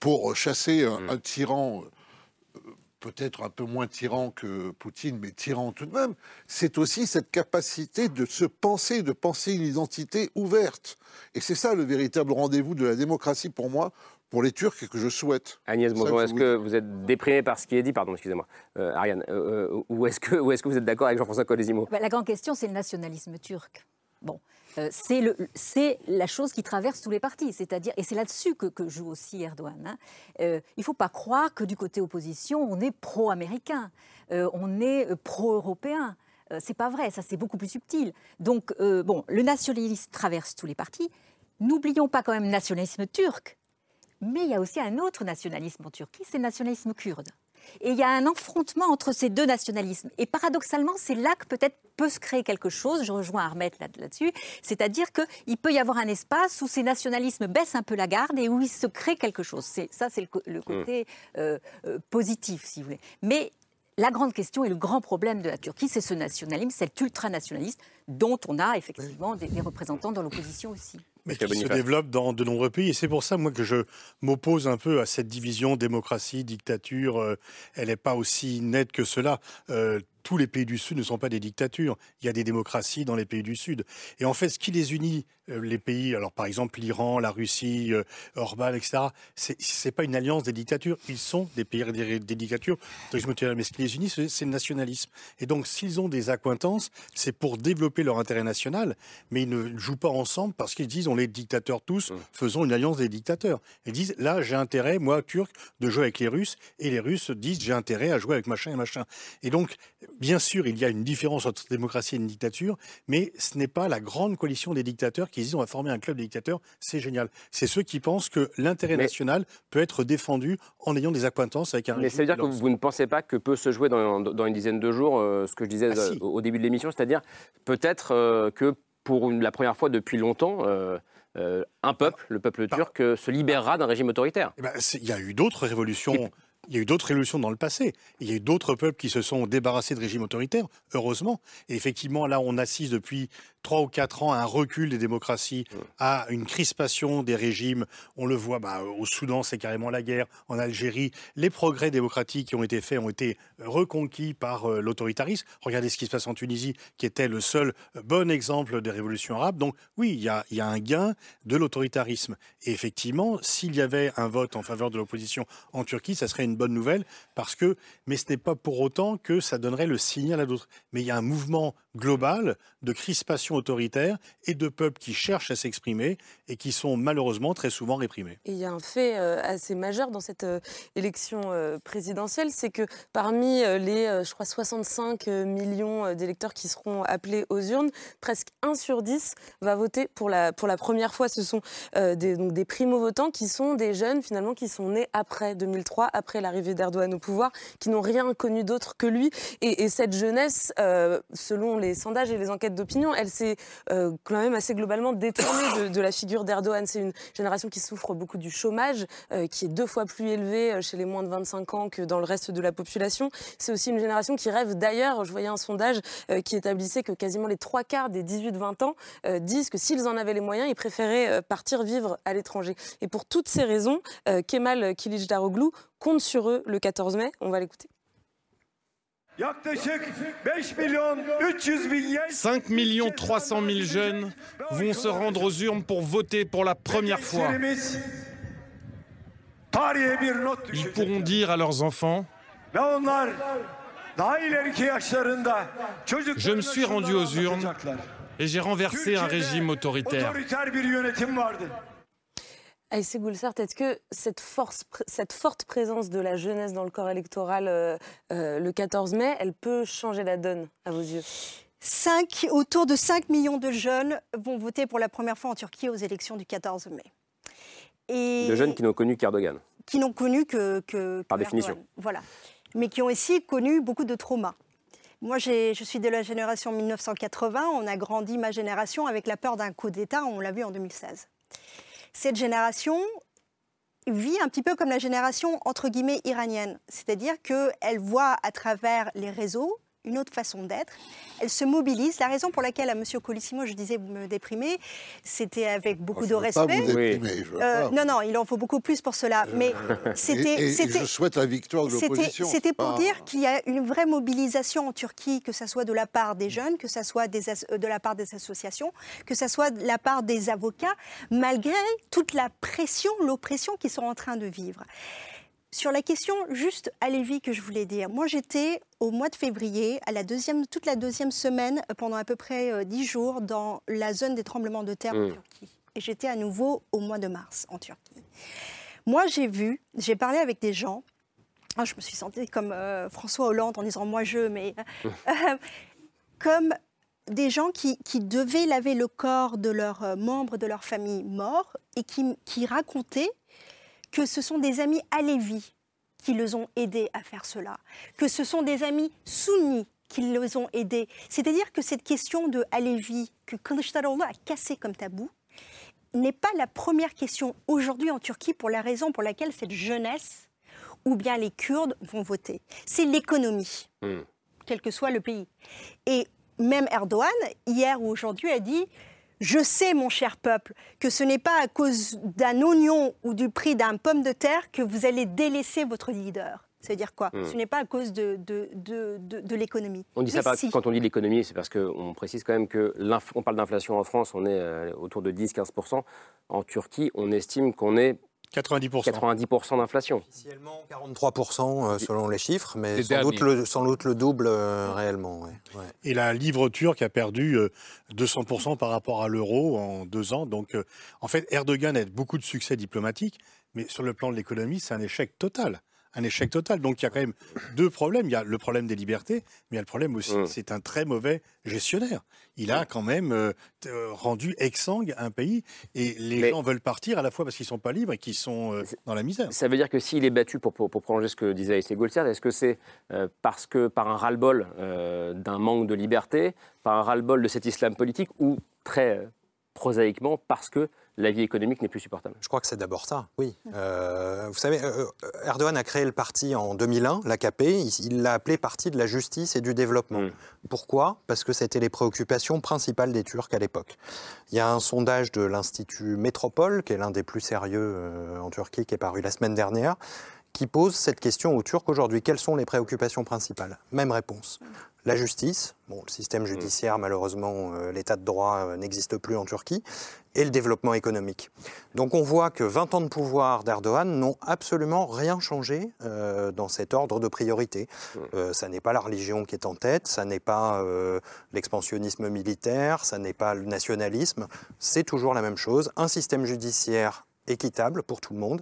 pour chasser un, un tyran, euh, peut-être un peu moins tyran que Poutine, mais tyran tout de même. C'est aussi cette capacité de se penser, de penser une identité ouverte. Et c'est ça le véritable rendez-vous de la démocratie pour moi, pour les Turcs, et que je souhaite. Agnès Bonjour, est-ce que vous êtes déprimé par ce qui est dit? Pardon, excusez-moi. Euh, Ariane, euh, euh, ou est-ce que, ou est-ce que vous êtes d'accord avec Jean-François Colésimo Bah, La grande question, c'est le nationalisme turc. Bon, euh, c'est la chose qui traverse tous les partis, c'est-à-dire, et c'est là-dessus que, joue aussi Erdogan. hein. Euh, il ne faut pas croire que du côté opposition, on est pro-américain, euh, on est pro-européen. C'est pas vrai, ça c'est beaucoup plus subtil. Donc, bon, le nationalisme traverse tous les partis. N'oublions pas quand même le nationalisme turc. Mais il y a aussi un autre nationalisme en Turquie, c'est le nationalisme kurde. Et il y a un affrontement entre ces deux nationalismes. Et paradoxalement, c'est là que peut-être peut se créer quelque chose. Je rejoins Armette là- là-dessus. C'est-à-dire qu'il peut y avoir un espace où ces nationalismes baissent un peu la garde et où il se crée quelque chose. C'est- Ça, c'est le, côté euh, euh, positif, si vous voulez. Mais la grande question et le grand problème de la Turquie, c'est ce nationalisme, cet ultranationalisme dont on a effectivement des, des représentants dans l'opposition aussi. Mais qui se développe dans de nombreux pays. Et c'est pour ça, moi, que je m'oppose un peu à cette division démocratie, dictature. Euh, elle n'est pas aussi nette que cela. Euh, tous les pays du Sud ne sont pas des dictatures. Il y a des démocraties dans les pays du Sud. Et en fait, ce qui les unit, euh, les pays, alors par exemple l'Iran, la Russie, euh, Orban, etc., c'est pas une alliance des dictatures. Ils sont des pays des, des dictatures. Donc, je me tiens- Mais ce qui les unit, c'est c'est le nationalisme. Et donc, s'ils ont des accointances, c'est pour développer leur intérêt national, mais ils ne jouent pas ensemble parce qu'ils disent on est dictateurs tous, faisons une alliance des dictateurs. Ils disent là j'ai intérêt, moi turc, de jouer avec les Russes, et les Russes disent j'ai intérêt à jouer avec machin et machin. Et donc, bien sûr, il y a une différence entre démocratie et une dictature, mais ce n'est pas la grande coalition des dictateurs qui disent on va former un club des dictateurs, c'est génial. C'est ceux qui pensent que l'intérêt Mais- national peut être défendu en ayant des acquaintances avec un Mais ça veut dire que vous ne pensez pas que peut se jouer dans, dans une dizaine de jours, euh, ce que je disais Ah, si. euh, au début de l'émission, c'est-à-dire peut-être euh, que pour une- la première fois depuis longtemps, euh, euh, un peuple, le peuple turc, euh, se libérera d'un régime autoritaire. Eh ben, il y a eu d'autres révolutions. Il y a eu d'autres révolutions dans le passé. Il y a eu d'autres peuples qui se sont débarrassés de régimes autoritaires, heureusement. Et effectivement, là, on assiste depuis trois ou quatre ans à un recul des démocraties, à une crispation des régimes. On le voit bah, au Soudan, c'est carrément la guerre. En Algérie, les progrès démocratiques qui ont été faits ont été reconquis par euh, l'autoritarisme. Regardez ce qui se passe en Tunisie, qui était le seul euh, bon exemple des révolutions arabes. Donc oui, il y a, y a un gain de l'autoritarisme. Et effectivement, s'il y avait un vote en faveur de l'opposition en Turquie, ça serait une bonne nouvelle, parce que, mais ce n'est pas pour autant que ça donnerait le signal à d'autres. Mais il y a un mouvement global de crispation autoritaire et de peuples qui cherchent à s'exprimer et qui sont malheureusement très souvent réprimés. Il y a un fait euh, assez majeur dans cette euh, élection euh, présidentielle, c'est que parmi les, je crois, 65 euh, millions d'électeurs qui seront appelés aux urnes, presque 1 sur 10 va voter pour la, pour la première fois. Ce sont des, donc des primo-votants qui sont des jeunes finalement qui sont nés après 2003, après l'arrivée d'Erdogan au pouvoir, qui n'ont rien connu d'autre que lui. Et, et cette jeunesse, euh, selon les sondages et les enquêtes d'opinion, elle s'est euh, quand même assez globalement détournée de, la figure d'Erdogan. C'est une génération qui souffre beaucoup du chômage, euh, qui est deux fois plus élevé euh, chez les moins de 25 ans que dans le reste de la population. C'est aussi une génération qui rêve d'ailleurs. Je voyais un sondage qui établissait que quasiment les trois quarts des 18-20 ans disent que s'ils en avaient les moyens, ils préféraient partir vivre à l'étranger. Et pour toutes ces raisons, Kemal Kılıçdaroğlu compte sur eux le 14 mai. On va l'écouter. Yaklaşık 5 milyon 300 bin genç 5 300 000 jeunes vont se rendre aux urnes pour voter pour la première fois. Ils pourront dire à leurs enfants Je me suis rendu aux urnes et j'ai renversé un régime autoritaire. Aïssé Goulsart, est-ce que cette, force, cette forte présence de la jeunesse dans le corps électoral euh, euh, le 14 mai, elle peut changer la donne à vos yeux? Cinq- autour de 5 millions de jeunes vont voter pour la première fois en Turquie aux élections du 14 mai. Et De jeunes qui n'ont connu qu'Erdogan. qui n'ont connu que, que- Par que définition. Erdogan. Voilà. Mais qui ont aussi connu beaucoup de traumas. Moi, je suis de la génération 1980. On a grandi ma génération avec la peur d'un coup d'État. On l'a vu en 2016. Cette génération vit un petit peu comme la génération entre guillemets iranienne, c'est-à-dire qu'elle voit à travers les réseaux une autre façon d'être. Elle se mobilise. La raison pour laquelle à Monsieur Colissimo, je disais vous me déprimez, c'était avec beaucoup Oh, je de veux pas respect. vous déprimer, je veux Euh, pas. non, non, il en faut beaucoup plus pour cela. Mais c'était, Et- et c'était- je souhaite la victoire de l'opposition. C'était pour Ah. dire qu'il y a une vraie mobilisation en Turquie, que ce soit de la part des jeunes, que ce soit des as- euh, de la part des associations, que ce soit de la part des avocats, malgré toute la pression, l'oppression qu'ils sont en train de vivre. Sur la question juste à Lévis que je voulais dire, moi j'étais au mois de février, à la deuxième, toute la deuxième semaine, euh, pendant à peu près euh, dix jours, dans la zone des tremblements de terre en Mm. Turquie. Et j'étais à nouveau au mois de mars en Turquie. Moi j'ai vu, j'ai parlé avec des gens, ah, je me suis sentie comme euh, François Hollande en disant moi je, mais euh, comme des gens qui, qui devaient laver le corps de leurs euh, membres de leur famille morts et qui, qui racontaient que ce sont des amis alévis qui les ont aidés à faire cela, que ce sont des amis sunnis qui les ont aidés. C'est-à-dire que cette question de alévi que Kılıçdaroğlu a cassé comme tabou n'est pas la première question aujourd'hui en Turquie pour la raison pour laquelle cette jeunesse ou bien les Kurdes vont voter. C'est l'économie quel que soit le pays. Et même Erdogan, hier ou aujourd'hui, a dit Je sais, mon cher peuple, que ce n'est pas à cause d'un oignon ou du prix d'un pomme de terre que vous allez délaisser votre leader. C'est-à-dire quoi Hmm. Ce n'est pas à cause de, de, de, de- de l'économie. On dit ça si. quand on dit l'économie, c'est parce qu'on précise quand même que on parle d'inflation en France, on est euh, autour de 10-15%. En Turquie, on estime qu'on est 90%. 90% d'inflation. Officiellement 43% euh, selon les chiffres, mais sans doute, le, sans doute le double euh, réellement. ouais. Ouais. Et la livre turque a perdu euh, 200% par rapport à l'euro en deux ans. Donc, euh, en fait, Erdogan a beaucoup de succès diplomatique, mais sur le plan de l'économie, c'est un échec total. Un échec total. Donc, il y a quand même deux problèmes. Il y a le problème des libertés, mais il y a le problème aussi, c'est un très mauvais gestionnaire. Il a quand même euh, euh, rendu exsangue un pays. Et les gens veulent partir à la fois parce qu'ils ne sont pas libres et qu'ils sont euh, dans la misère. Ça veut dire que s'il est battu, pour, pour, pour prolonger ce que disait Aïssé Goulsert, est-ce que c'est euh, parce que par un ras-le-bol d'un manque de liberté, par un ras-le-bol de cet islam politique, ou très prosaïquement parce que la vie économique n'est plus supportable Je crois que c'est d'abord ça, oui. Euh, vous savez, euh, euh, Erdogan a créé le parti en 2001, l'AKP. Il il l'a appelé Parti de la justice et du développement. Pourquoi? Parce que c'était les préoccupations principales des Turcs à l'époque. Il y a un sondage de l'Institut Métropole, qui est l'un des plus sérieux en Turquie, qui est paru la semaine dernière, qui pose cette question aux Turcs aujourd'hui. Quelles sont les préoccupations principales? Même réponse. La justice, bon, le système judiciaire, malheureusement, euh, l'état de droit euh, n'existe plus en Turquie, et le développement économique. Donc on voit que 20 ans de pouvoir d'Erdogan n'ont absolument rien changé euh, dans cet ordre de priorité. Euh, ça n'est pas la religion qui est en tête, ça n'est pas l'expansionnisme militaire, ça n'est pas le nationalisme, c'est toujours la même chose. Un système judiciaire équitable pour tout le monde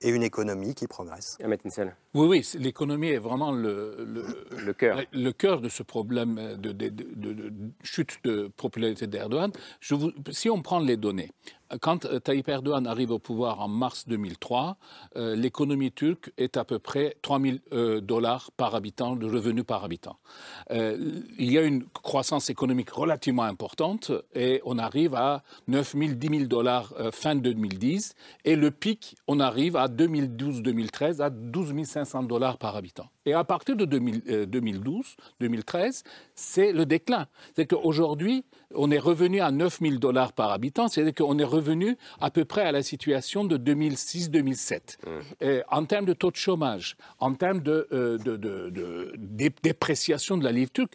et une économie qui progresse. Oui, oui, l'économie est vraiment le, le, le cœur. Le cœur de ce problème de, de- de- de- de chute de popularité d'Erdogan. Si on prend les données, quand euh, Tayyip Erdogan arrive au pouvoir en mars 2003, euh, l'économie turque est à peu près 3 000 euh, dollars par habitant, de revenus par habitant. Il y a une croissance économique relativement importante et on arrive à 9 000, 10 000 dollars fin 2010 et le pic, on arrive à 2012-2013 à 12 500 dollars par habitant. Et à partir de 2000, euh, 2012, 2013, c'est le déclin. C'est qu'aujourd'hui, on est revenu à 9 000 dollars par habitant, c'est-à-dire qu'on est revenu à peu près à la situation de 2006-2007. Et En termes de taux de chômage, en termes de, euh, de- de- de dé- dépréciation de la livre turque,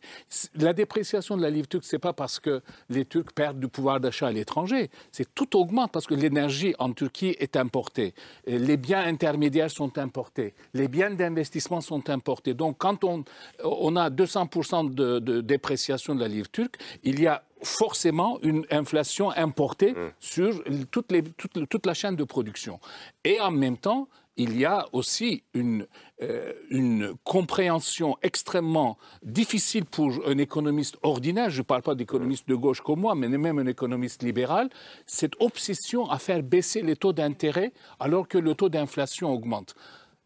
la dépréciation de la livre turque, c'est pas parce que les Turcs perdent du pouvoir d'achat à l'étranger, c'est tout augmente parce que l'énergie en Turquie est importée, les biens intermédiaires sont importés, les biens d'investissement sont importés. Donc quand on, on a 200% de, de dépréciation de la livre turque, il y a forcément une inflation importée sur toute, les, toute, toute la chaîne de production. Et en même temps, il y a aussi une, euh, une compréhension extrêmement difficile pour un économiste ordinaire, je ne parle pas d'économiste de gauche comme moi, mais même un économiste libéral, cette obsession à faire baisser les taux d'intérêt alors que le taux d'inflation augmente.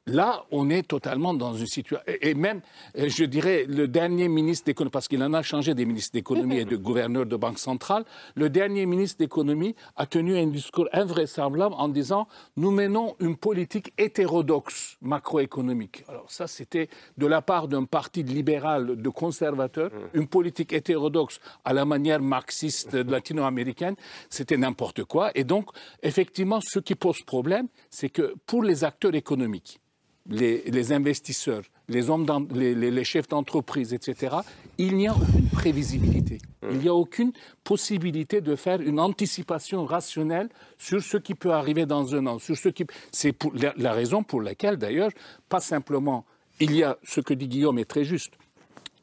Là, on est totalement dans une situation. Et même, euh, je dirais, le dernier ministre d'économie, parce qu'il en a changé des ministres d'économie et de gouverneurs de banque centrale, le dernier ministre d'économie a tenu un discours invraisemblable en disant Nous menons une politique hétérodoxe macroéconomique. Alors, ça, c'était de la part d'un parti libéral, de conservateur, une politique hétérodoxe à la manière marxiste latino-américaine. C'était n'importe quoi. Et donc, effectivement, ce qui pose problème, c'est que pour les acteurs économiques, les, les investisseurs, les, hommes d'en- les, les- les chefs d'entreprise, etc., il n'y a aucune prévisibilité. Il n'y a aucune possibilité de faire une anticipation rationnelle sur ce qui peut arriver dans un an. Sur ce qui... C'est la, la raison pour laquelle, d'ailleurs, pas simplement, il y a ce que dit Guillaume est très juste.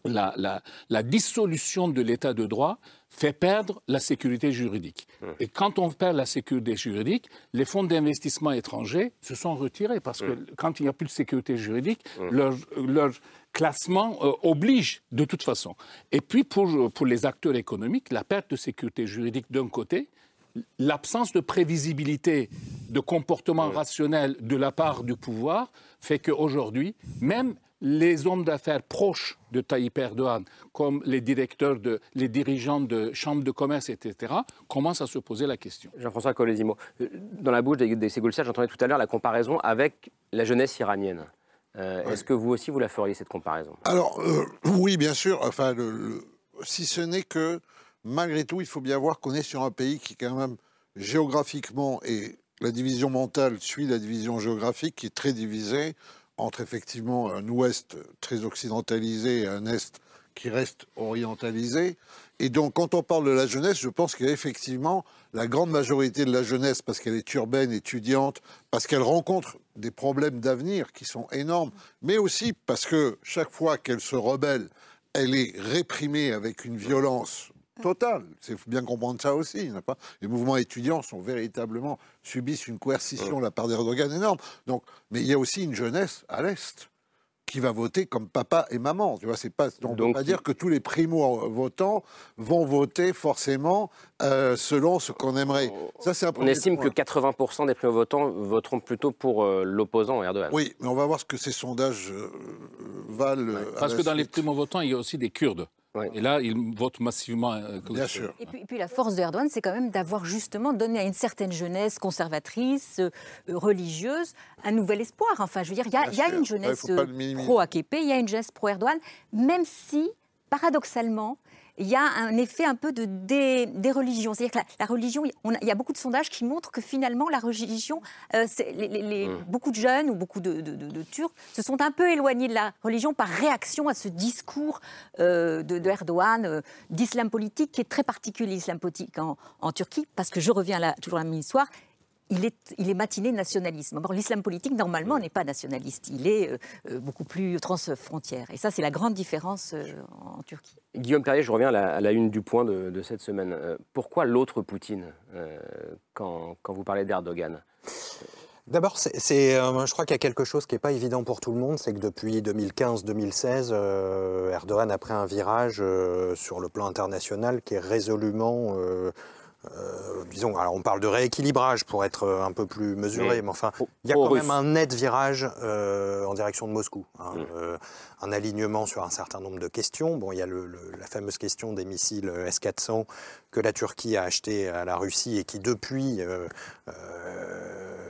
La, la- la dissolution de l'état de droit fait perdre la sécurité juridique. Et quand on perd la sécurité juridique, les fonds d'investissement étrangers se sont retirés parce que quand il n'y a plus de sécurité juridique, leur, leur classement euh, oblige de toute façon. Et puis pour, pour les acteurs économiques, la perte de sécurité juridique d'un côté, l'absence de prévisibilité de comportement rationnel de la part du pouvoir fait qu'aujourd'hui, même les hommes d'affaires proches de Tayyip Erdogan, comme les directeurs, de, les dirigeants de chambres de commerce, etc., commencent à se poser la question. Jean-François Colesimo, euh, dans la bouche des, des j'entendais tout à l'heure la comparaison avec la jeunesse iranienne. Euh, Est-ce que vous aussi, vous la feriez, cette comparaison? Alors, euh, oui, bien sûr. Enfin, le- le- si ce n'est que, malgré tout, il faut bien voir qu'on est sur un pays qui, quand même, géographiquement, et la division mentale suit la division géographique, qui est très divisée entre, effectivement, un ouest très occidentalisé et un est qui reste orientalisé. Et donc, quand on parle de la jeunesse, je pense qu'effectivement, la grande majorité de la jeunesse, parce qu'elle est urbaine, étudiante, parce qu'elle rencontre des problèmes d'avenir qui sont énormes, mais aussi parce que chaque fois qu'elle se rebelle, elle est réprimée avec une violence totale. Il faut bien comprendre ça aussi. n'est-ce pas? Les mouvements étudiants sont véritablement subissent une coercition de la part d'Erdogan énorme. Donc, mais il y a aussi une jeunesse à l'est qui va voter comme papa et maman. Tu vois, c'est pas. On ne peut pas dire que tous les primo-votants vont voter forcément euh, selon ce qu'on aimerait. Ça, c'est un On estime point. que 80% des primo-votants voteront plutôt pour euh, l'opposant Erdogan. Oui, mais on va voir ce que ces sondages euh, valent. à Parce la que dans les primo-votants, il y a aussi des Kurdes. Et là, ils votent massivement. euh, Bien sûr. Et puis, et puis la force d'Erdogan, c'est quand même d'avoir justement donné à une certaine jeunesse conservatrice, euh, religieuse, un nouvel espoir. Enfin, je veux dire, il y a, y une jeunesse euh, pro-AKP, il y a une jeunesse pro-Erdogan, même si, paradoxalement, il y a un effet un peu de dé- déreligion. C'est-à-dire que la, la religion, on a- il y a beaucoup de sondages qui montrent que finalement, la religion, euh, les- les- Mmh. beaucoup de jeunes ou beaucoup de, de- de- de Turcs se sont un peu éloignés de la religion par réaction à ce discours euh, de, de Erdogan, euh, d'islam politique, qui est très particulier, l'islam politique en, en Turquie, parce que je reviens là, toujours à la même histoire. Il est, il est matiné nationalisme. Or, l'islam politique, normalement, n'est pas nationaliste. Il est euh, euh, beaucoup plus transfrontière. Et ça, c'est la grande différence euh, en Turquie. Guillaume Perrier, je reviens à la, à la une du point de, de cette semaine. Euh, pourquoi l'autre Poutine euh, quand, quand vous parlez d'Erdogan? D'abord, c'est, euh, je crois qu'il y a quelque chose qui n'est pas évident pour tout le monde, c'est que depuis 2015-2016, euh, Erdogan a pris un virage euh, sur le plan international qui est résolument, euh, disons, alors on parle de rééquilibrage pour être euh, un peu plus mesuré, Mais mais enfin, il y a quand même un net virage euh, en direction de Moscou, hein, Mm. euh, un alignement sur un certain nombre de questions. Bon, il y a le- le- la fameuse question des missiles S-400 que la Turquie a acheté à la Russie et qui depuis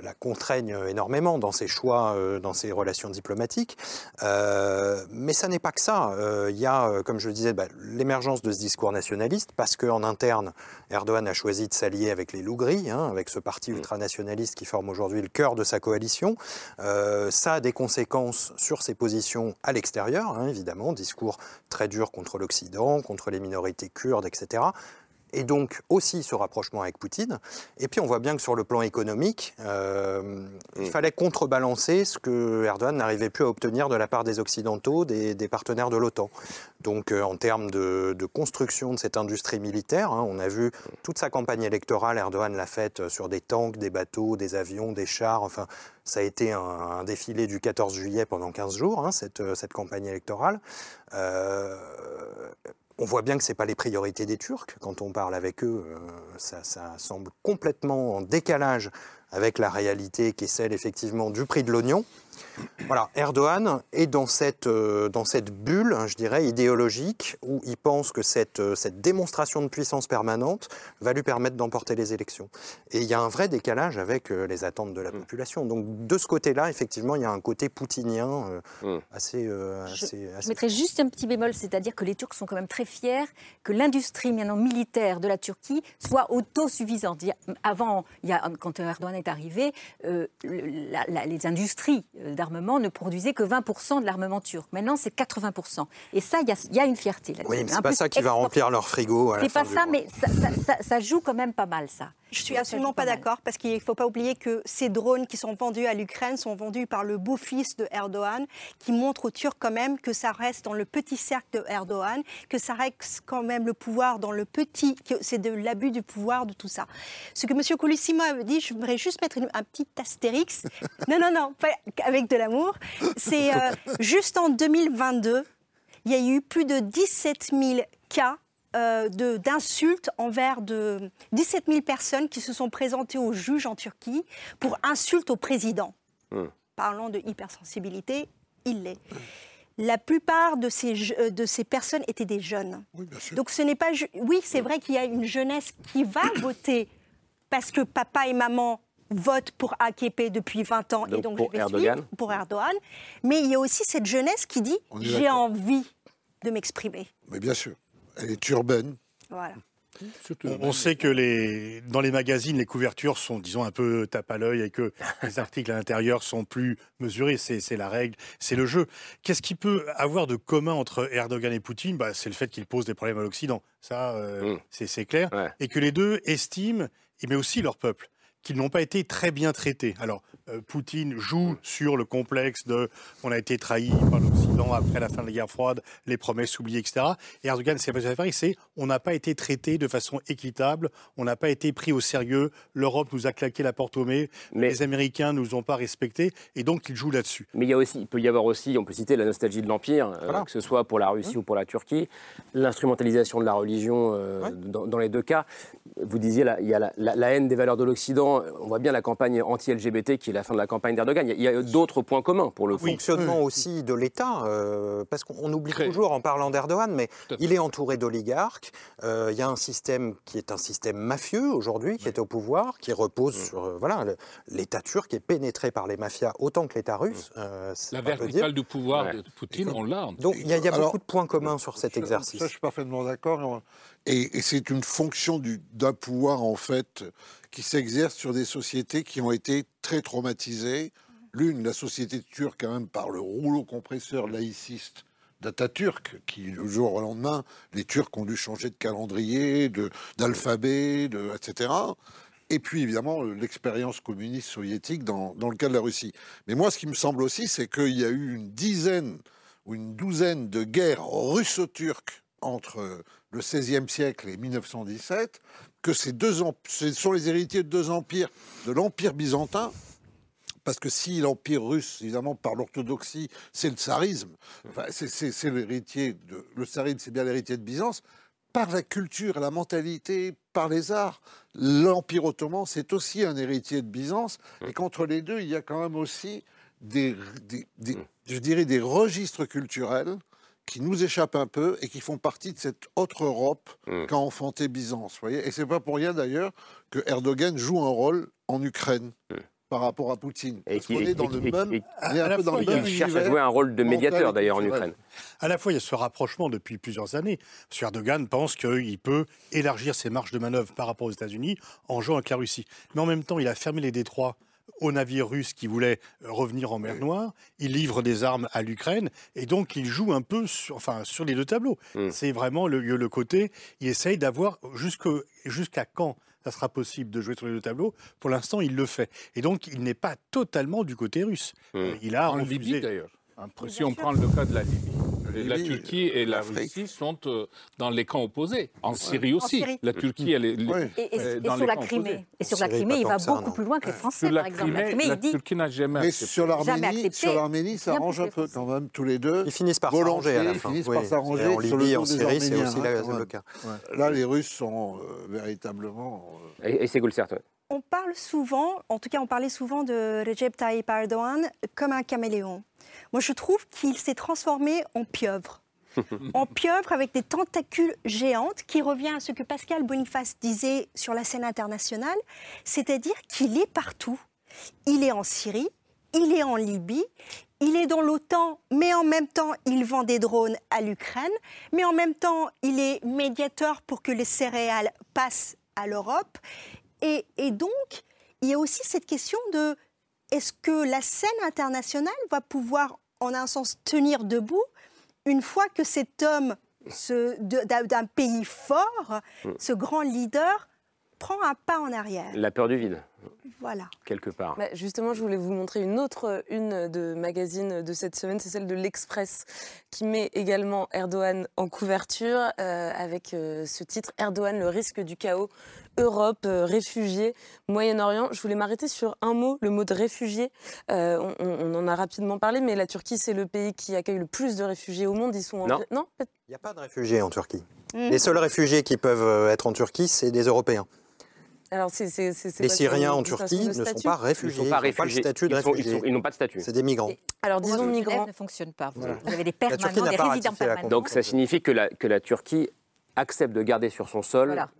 la contraignent énormément dans ses choix, euh, dans ses relations diplomatiques. Euh, mais ça n'est pas que ça. Euh, Il y a, euh, comme je le disais, bah, l'émergence de ce discours nationaliste parce qu'en interne, Erdogan a choisi de s'allier avec les loups gris, hein, avec ce parti ultranationaliste qui forme aujourd'hui le cœur de sa coalition. Euh, ça a des conséquences sur ses positions à l'extérieur, hein, évidemment, discours très dur contre l'Occident, contre les minorités kurdes, etc et donc aussi ce rapprochement avec Poutine. Et puis on voit bien que sur le plan économique, euh, il fallait contrebalancer ce que Erdogan n'arrivait plus à obtenir de la part des Occidentaux, des, des partenaires de l'OTAN. Donc euh, en termes de, de construction de cette industrie militaire, hein, on a vu toute sa campagne électorale, Erdogan l'a faite sur des tanks, des bateaux, des avions, des chars, enfin ça a été un, un défilé du 14 juillet pendant 15 jours, hein, cette, cette campagne électorale. Euh, on voit bien que ce n'est pas les priorités des Turcs. Quand on parle avec eux, euh, ça, ça semble complètement en décalage avec la réalité qui est celle effectivement du prix de l'oignon. Voilà, Erdogan est dans cette, euh, dans cette bulle, hein, je dirais, idéologique, où il pense que cette, euh, cette démonstration de puissance permanente va lui permettre d'emporter les élections. Et il y a un vrai décalage avec euh, les attentes de la population. Donc de ce côté-là, effectivement, il y a un côté poutinien euh, assez, euh, assez, Je assez mettrais juste un petit bémol, c'est-à-dire que les Turcs sont quand même très fiers que l'industrie maintenant militaire de la Turquie soit autosuffisante. Avant, il y a, quand Erdogan est arrivé, euh, le- la- la- les industries ne produisaient que 20% de l'armement turc. Maintenant, c'est 80%. Et ça, il y a, il y a une fierté là-dessus. Oui, mais c'est pas ça qui va remplir leur frigo C'est pas ça, mois. mais ça, ça- ça- ça joue quand même pas mal, ça. Je suis absolument pas d'accord parce qu'il ne faut pas oublier que ces drones qui sont vendus à l'Ukraine sont vendus par le beau-fils de Erdogan, qui montre aux Turcs quand même que ça reste dans le petit cercle de Erdogan, que ça reste quand même le pouvoir dans le petit, que c'est de l'abus du pouvoir de tout ça. Ce que M. Colissimo a dit, je voudrais juste mettre une- un petit astérix. non, non, non, pas avec de l'amour. C'est euh, juste en 2022, il y a eu plus de 17 000 cas euh, de- d'insultes envers de 17 000 personnes qui se sont présentées au juge en Turquie pour insultes au président. Parlons de hypersensibilité, il l'est. La plupart de ces, euh, de ces personnes étaient des jeunes. Donc ce n'est pas... Oui, c'est vrai qu'il y a une jeunesse qui va voter parce que papa et maman votent pour AKP depuis 20 ans et Donc pour je vais Erdogan. suivre pour Erdogan. Mais il y a aussi cette jeunesse qui dit j'ai envie de m'exprimer. Mais bien sûr, elle est urbaine. Voilà. On, sait que les, dans les magazines, les couvertures sont, disons, un peu tape à l'œil et que les articles à l'intérieur sont plus mesurés. C'est c'est la règle, c'est le jeu. Qu'est-ce qui peut avoir de commun entre Erdogan et Poutine? Bah, C'est le fait qu'il pose des problèmes à l'Occident. Ça, euh, c'est c'est clair. Et que les deux estiment, et mais aussi leur peuple, qu'ils n'ont pas été très bien traités. Alors, euh, Poutine joue sur le complexe de on a été trahi par l'Occident après la fin de la guerre froide, les promesses oubliées, etc. Et Erdogan, c'est pas c'est on n'a pas été traité de façon équitable, on n'a pas été pris au sérieux, l'Europe nous a claqué la porte au nez, les Américains nous ont pas respectés, et donc il joue là-dessus. Mais il, y a aussi, il peut y avoir aussi, on peut citer la nostalgie de l'Empire, euh, que ce soit pour la Russie ou pour la Turquie, l'instrumentalisation de la religion euh, dans, dans les deux cas. Vous disiez, là, il y a la, la- la haine des valeurs de l'Occident, on voit bien la campagne anti-LGBT qui est la fin de la campagne d'Erdogan. Il y a, d'autres points communs pour le coup. fonctionnement aussi de l'État, euh, parce qu'on oublie toujours en parlant d'Erdogan, mais il est entouré d'oligarques. euh, il y a un système qui est un système mafieux aujourd'hui, qui est au pouvoir, qui repose sur euh, voilà l'État turc est pénétré par les mafias autant que l'État russe. euh, c'est La verticale dire. du pouvoir de Poutine, on l'a. Donc il y a, il y a Alors, beaucoup de points communs sur cet exercice. Ça, je suis parfaitement d'accord. Et, et c'est une fonction du- d'un pouvoir, en fait, qui s'exerce sur des sociétés qui ont été très traumatisées. L'une, la société turque, quand même, par le rouleau compresseur laïciste d'Atatürk, qui, le jour au lendemain, les Turcs ont dû changer de calendrier, d'alphabet, de, etc. Et puis, évidemment, l'expérience communiste soviétique dans, dans le cas de la Russie. Mais moi, ce qui me semble aussi, c'est qu'il y a eu une dizaine ou une douzaine de guerres russo-turques entre le XVIe siècle et 1917, que ces deux ce sont les héritiers de deux empires, de l'Empire byzantin, parce que si l'Empire russe, évidemment, par l'orthodoxie, c'est le tsarisme, enfin, c'est- l'héritier de. Le tsarisme, c'est bien l'héritier de Byzance, par la culture, la mentalité, par les arts. L'Empire ottoman, c'est aussi un héritier de Byzance, et qu'entre les deux, il y a quand même aussi des, des- des- je dirais, des registres culturels qui nous échappent un peu et qui font partie de cette autre Europe qu'a enfanté Byzance. Voyez et c'est pas pour rien d'ailleurs que Erdogan joue un rôle en Ukraine par rapport à Poutine. Et Parce qu'on est dans le et- même, et- on est un à la peu dans fois, le il cherche à jouer un rôle de médiateur, d'ailleurs, en. Ukraine. À la fois, il y a ce rapprochement depuis plusieurs années. M. Erdogan pense qu'il peut élargir ses marges de manœuvre par rapport aux États-Unis en jouant avec la Russie. Mais en même temps, il a fermé les détroits aux navires russes qui voulaient euh, revenir en mer Noire, il livre des armes à l'Ukraine, et donc il joue un peu sur, enfin, sur les deux tableaux. C'est vraiment le, le côté, il essaye d'avoir jusque- jusqu'à quand ça sera possible de jouer sur les deux tableaux. Pour l'instant, il le fait. Et donc, il n'est pas totalement du côté russe. Euh, Il a En refusé- Libye, d'ailleurs. Si on prend le cas de la Libye, la Turquie et la l'Afrique. Russie sont euh, dans les camps opposés. En Syrie En aussi. Syrie. La Turquie, elle est Et, et- et dans sur les la camps Crimée. opposés. Et sur la Crimée, il va beaucoup plus loin que les Français, par exemple. La Crimée, Crimée, la il dit Turquie n'a jamais Mais sur l'Arménie, accepté. sur l'Arménie, ça arrange un peu quand même tous les deux. Ils finissent par s'arranger à la fin. Ils finissent Oui, par s'arranger en Libye, en Syrie, c'est aussi hein, le cas. Là, les Russes sont euh, véritablement. euh, Et, c'est Goulcert, ouais. On parle souvent, en tout cas on parlait souvent de Recep Tayyip Erdogan comme un caméléon. Moi je trouve qu'il s'est transformé en pieuvre. en pieuvre avec des tentacules géantes qui revient à ce que Pascal Boniface disait sur la scène internationale, c'est-à-dire qu'il est partout. Il est en Syrie, il est en Libye, il est dans l'OTAN, mais en même temps, il vend des drones à l'Ukraine, mais en même temps, il est médiateur pour que les céréales passent à l'Europe. Et, et donc, il y a aussi cette question de est-ce que la scène internationale va pouvoir, en un sens, tenir debout une fois que cet homme d'un pays fort, Mm. ce grand leader, prend un pas en arrière? La peur du vide, Voilà. quelque part. Bah, justement, je voulais vous montrer une autre une de magazine de cette semaine, c'est celle de l'Express, qui met également Erdogan en couverture euh, avec euh, ce titre Erdogan, le risque du chaos, Europe, euh, réfugiés, Moyen-Orient. Je voulais m'arrêter sur un mot, le mot de réfugié. Euh, on, en a rapidement parlé, mais la Turquie, c'est le pays qui accueille le plus de réfugiés au monde. Ils sont en- Non. non Il n'y a pas de réfugiés en Turquie. Mhm. Les seuls réfugiés qui peuvent être en Turquie, c'est des Européens. Alors, Les Syriens en Turquie ne sont pas réfugiés. Ils sont pas le statut de Ils sont- ils réfugiés. ils n'ont pas de statut. C'est des migrants. Alors, disons Genève migrants. ne fonctionne pas. Vous, Voilà. vous avez des permanents, des résidents permanents. Donc ça signifie que la, que la Turquie accepte de garder sur son sol Voilà.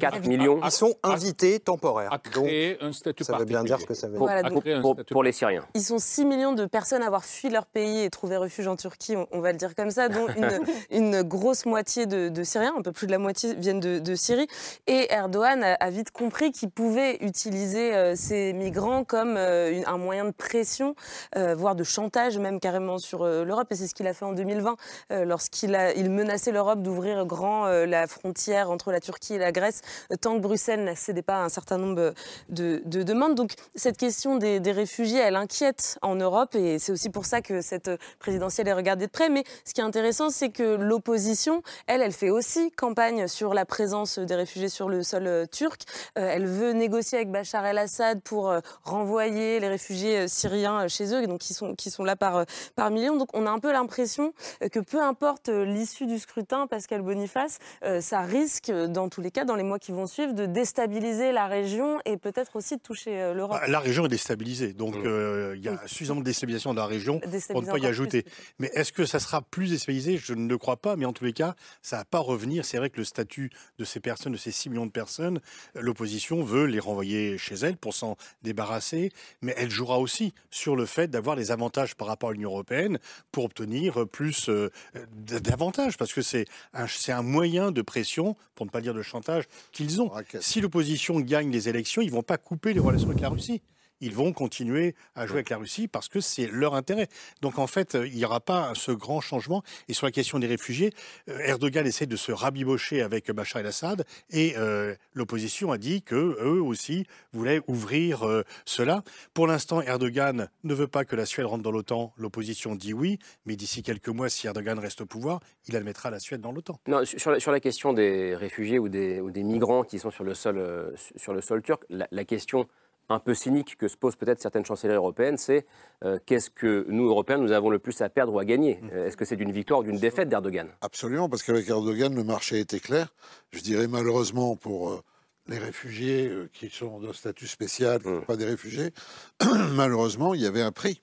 4 millions Ils sont invités temporaires. À créer un statut ça veut bien dire ce que ça veut pour, dire. Voilà, pour- donc- pour- pour les Syriens. Ils sont 6 millions de personnes à avoir fui leur pays et trouvé refuge en Turquie, on, on va le dire comme ça, dont une, une grosse moitié de, de Syriens, un peu plus de la moitié viennent de, de Syrie. Et Erdogan a, a vite compris qu'il pouvait utiliser euh, ces migrants comme euh, une- un moyen de pression, euh, voire de chantage même carrément sur euh, l'Europe. Et c'est ce qu'il a fait en 2020, euh, lorsqu'il a, il menaçait l'Europe d'ouvrir grand euh, la frontière entre la Turquie et la Grèce, tant que Bruxelles n'a cédé pas à un certain nombre de, de demandes. Donc cette question des, réfugiés, elle inquiète en Europe et c'est aussi pour ça que cette présidentielle est regardée de près. Mais ce qui est intéressant, c'est que l'opposition, elle, elle fait aussi campagne sur la présence des réfugiés sur le sol euh, turc. Euh, elle veut négocier avec Bachar el-Assad pour euh, renvoyer les réfugiés euh, syriens euh, chez eux, donc qui sont, là par, euh, millions. Donc on a un peu l'impression euh, que peu importe euh, l'issue du scrutin, Pascal Boniface, euh, ça risque, euh, dans tous les cas, dans les mois qui vont suivre, de déstabiliser la région et peut-être aussi de toucher euh, l'Europe. Bah, La région est déstabilisée, donc euh, il y a suffisamment de déstabilisation dans la région pour ne pas y ajouter. Mais est-ce que ça sera plus déstabilisé? Je ne le crois pas, mais en tous les cas, ça va pas revenir. C'est vrai que le statut de ces personnes, de ces 6 millions de personnes, l'opposition veut les renvoyer chez elle pour s'en débarrasser, mais elle jouera aussi sur le fait d'avoir les avantages par rapport à l'Union européenne pour obtenir plus euh, d'avantages, parce que c'est un, c'est un moyen de pression, pour ne pas dire de chantage, qu'ils ont. Si l'opposition gagne les élections, ils vont pas couper les relations avec la Russie. Ils vont continuer à jouer avec la Russie parce que c'est leur intérêt. Donc en fait, il n'y aura pas ce grand changement. Et sur la question des réfugiés, euh, Erdogan essaie de se rabibocher avec Bachar el-Assad et euh, l'opposition a dit que eux aussi voulaient ouvrir euh, cela. Pour l'instant, Erdogan ne veut pas que la Suède rentre dans l'OTAN. L'opposition dit oui, mais d'ici quelques mois, si Erdogan reste au pouvoir, il admettra la Suède dans l'OTAN. Sur la, sur la question des réfugiés ou des, ou des migrants qui sont sur le sol, euh, sur le sol turc, la, la question un peu cynique que se posent peut-être certaines chancelleries européennes, c'est euh, qu'est-ce que nous, Européens, nous avons le plus à perdre ou à gagner? Euh, Est-ce que c'est d'une victoire ou d'une défaite d'Erdogan? Absolument, parce qu'avec Erdogan, le marché était clair. Je dirais malheureusement pour euh, les réfugiés euh, qui sont d'un statut spécial, sont pas des réfugiés, malheureusement, il y avait un prix.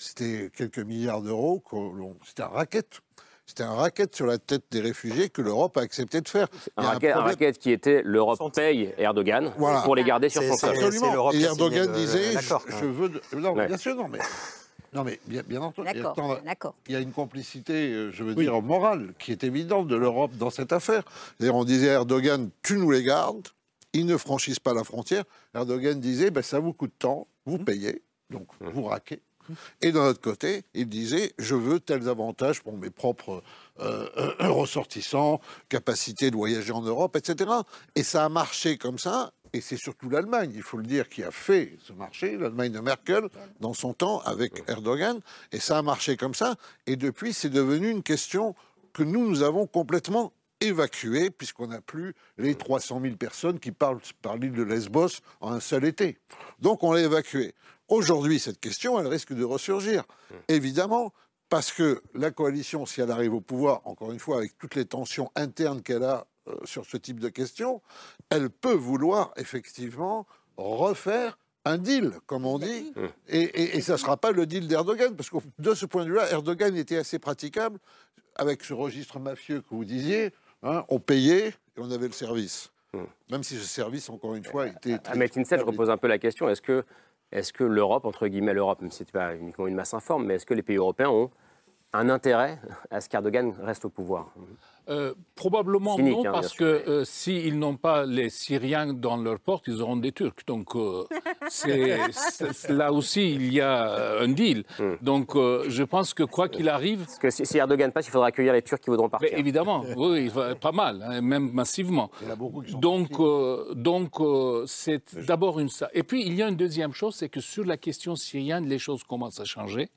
C'était quelques milliards d'euros. C'était un racket. C'était un racket sur la tête des réfugiés que l'Europe a accepté de faire. Un racket, un problème- racket qui était l'Europe paye Erdogan Voilà. pour les garder sur son sol. Absolument. Et Erdogan le- disait, je, je veux... de- Non, Ouais. bien sûr, non, mais... Non, mais bien, bien entendu. Il y a une complicité, euh, je veux dire, morale, qui est évidente de l'Europe dans cette affaire. C'est-à-dire, on disait à Erdogan, tu nous les gardes, ils ne franchissent pas la frontière. Erdogan disait, ben, ça vous coûte tant, Mmh. vous payez, donc vous raquez. Et d'un autre côté, il disait, je veux tels avantages pour mes propres euh, euh, ressortissants, capacité de voyager en Europe, etc. Et ça a marché comme ça. Et c'est surtout l'Allemagne, il faut le dire, qui a fait ce marché, l'Allemagne de Merkel, dans son temps, avec Erdogan. Et ça a marché comme ça. Et depuis, c'est devenu une question que nous, nous avons complètement évacuée, puisqu'on n'a plus les 300 000 personnes qui parlent par l'île de Lesbos en un seul été. Donc on l'a évacuée. Aujourd'hui, cette question, elle risque de ressurgir. Évidemment, parce que la coalition, si elle arrive au pouvoir, encore une fois, avec toutes les tensions internes qu'elle a euh, sur ce type de questions, elle peut vouloir effectivement refaire un deal, comme on dit, et, et- et ça ne sera pas le deal d'Erdogan, parce que de ce point de vue-là, Erdogan était assez praticable avec ce registre mafieux que vous disiez. hein, on payait et on avait le service. Même si ce service, encore une fois, était très... Ahmed Insel, je repose un peu la question. Est-ce que, est que l'Europe, entre guillemets l'Europe, même si pas uniquement une masse informe, mais est-ce que les pays européens ont un intérêt à ce qu'Erdogan reste au pouvoir Euh, probablement Cynique, non, hein, parce que euh, s'ils n'ont pas les Syriens dans leur porte, ils auront des Turcs. Donc euh, là aussi, il y a euh, un deal. Donc euh, je pense que quoi qu'il arrive... Parce que si, si Erdogan passe, il faudra accueillir les Turcs qui voudront partir. Mais évidemment, oui, il pas mal, hein, même massivement. Donc, euh, donc euh, c'est d'abord une. Et puis il y a une deuxième chose, c'est que sur la question syrienne, les choses commencent à changer.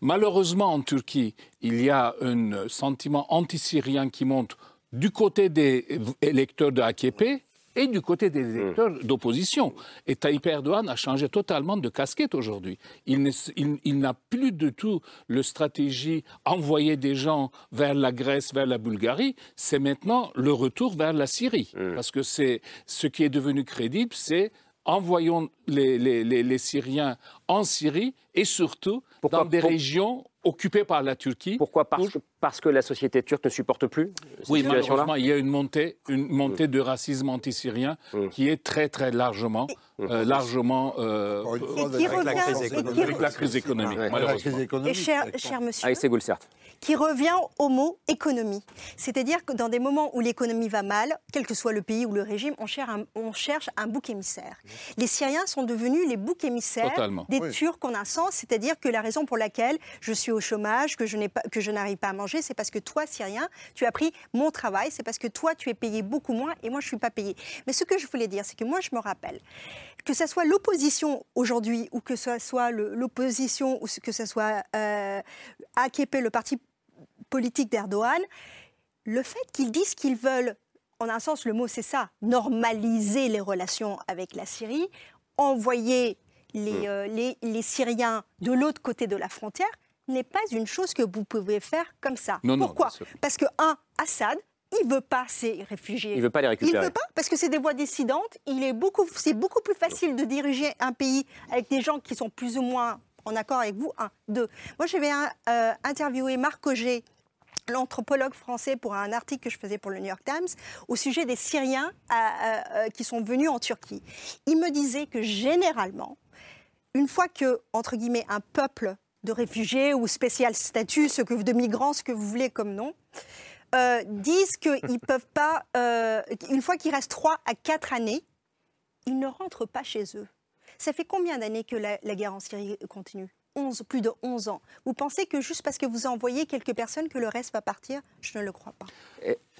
Malheureusement, en Turquie, il y a un sentiment anti-syrien qui monte du côté des électeurs de AKP et du côté des électeurs d'opposition. Et Tayyip Erdogan a changé totalement de casquette aujourd'hui. Il n'a plus du tout le stratégie envoyer des gens vers la Grèce, vers la Bulgarie. C'est maintenant le retour vers la Syrie. Parce que c'est ce qui est devenu crédible, c'est envoyons les, les- les- les Syriens en Syrie et surtout dans des pour- régions occupées par la Turquie. Pourquoi? Parce que, parce que la société turque ne supporte plus cette Oui, situation-là malheureusement, il y a une montée, une montée de racisme anti-syrien qui est très, très largement, euh, largement euh, Et qui revient- avec la crise économique, malheureusement. Et cher, cher monsieur, Aïssé Goulsert. qui revient au mot économie. C'est-à-dire que dans des moments où l'économie va mal, quel que soit le pays ou le régime, on cherche un, on cherche un bouc émissaire. Les Syriens sont devenus les boucs émissaires Totalement. des Oui. Turcs en un sens, c'est-à-dire que la raison pour laquelle je suis au chômage, que je n'ai pas, que je n'arrive pas à manger, c'est parce que toi, Syrien, tu as pris mon travail, c'est parce que toi, tu es payé beaucoup moins et moi, je suis pas payé. Mais ce que je voulais dire, c'est que moi, je me rappelle que ce soit l'opposition aujourd'hui ou que ce soit l'opposition ou que ce soit euh, AKP, le parti politique d'Erdogan, le fait qu'ils disent qu'ils veulent, en un sens, le mot c'est ça, normaliser les relations avec la Syrie, envoyer les, euh, les, les Syriens de l'autre côté de la frontière, n'est pas une chose que vous pouvez faire comme ça. Non, Pourquoi? Parce que, un, Assad, il veut pas ces réfugiés. Il veut pas les récupérer. Il veut pas parce que c'est des voix dissidentes. Il est beaucoup, c'est beaucoup plus facile de diriger un pays avec des gens qui sont plus ou moins en accord avec vous. Un, deux. Moi, j'avais euh, interviewé Marc Auger, l'anthropologue français, pour un article que je faisais pour le New York Times au sujet des Syriens euh, euh, qui sont venus en Turquie. Il me disait que généralement, une fois que, entre guillemets, un peuple de réfugiés ou spécial statut, ce que, de migrants, ce que vous voulez comme nom, euh, disent qu'ils peuvent pas, euh, une fois qu'ils restent 3 à 4 années, ils ne rentrent pas chez eux. Ça fait combien d'années que la, la guerre en Syrie continue? 11, plus de 11 ans. Vous pensez que juste parce que vous envoyez quelques personnes, que le reste va partir? Je ne le crois pas.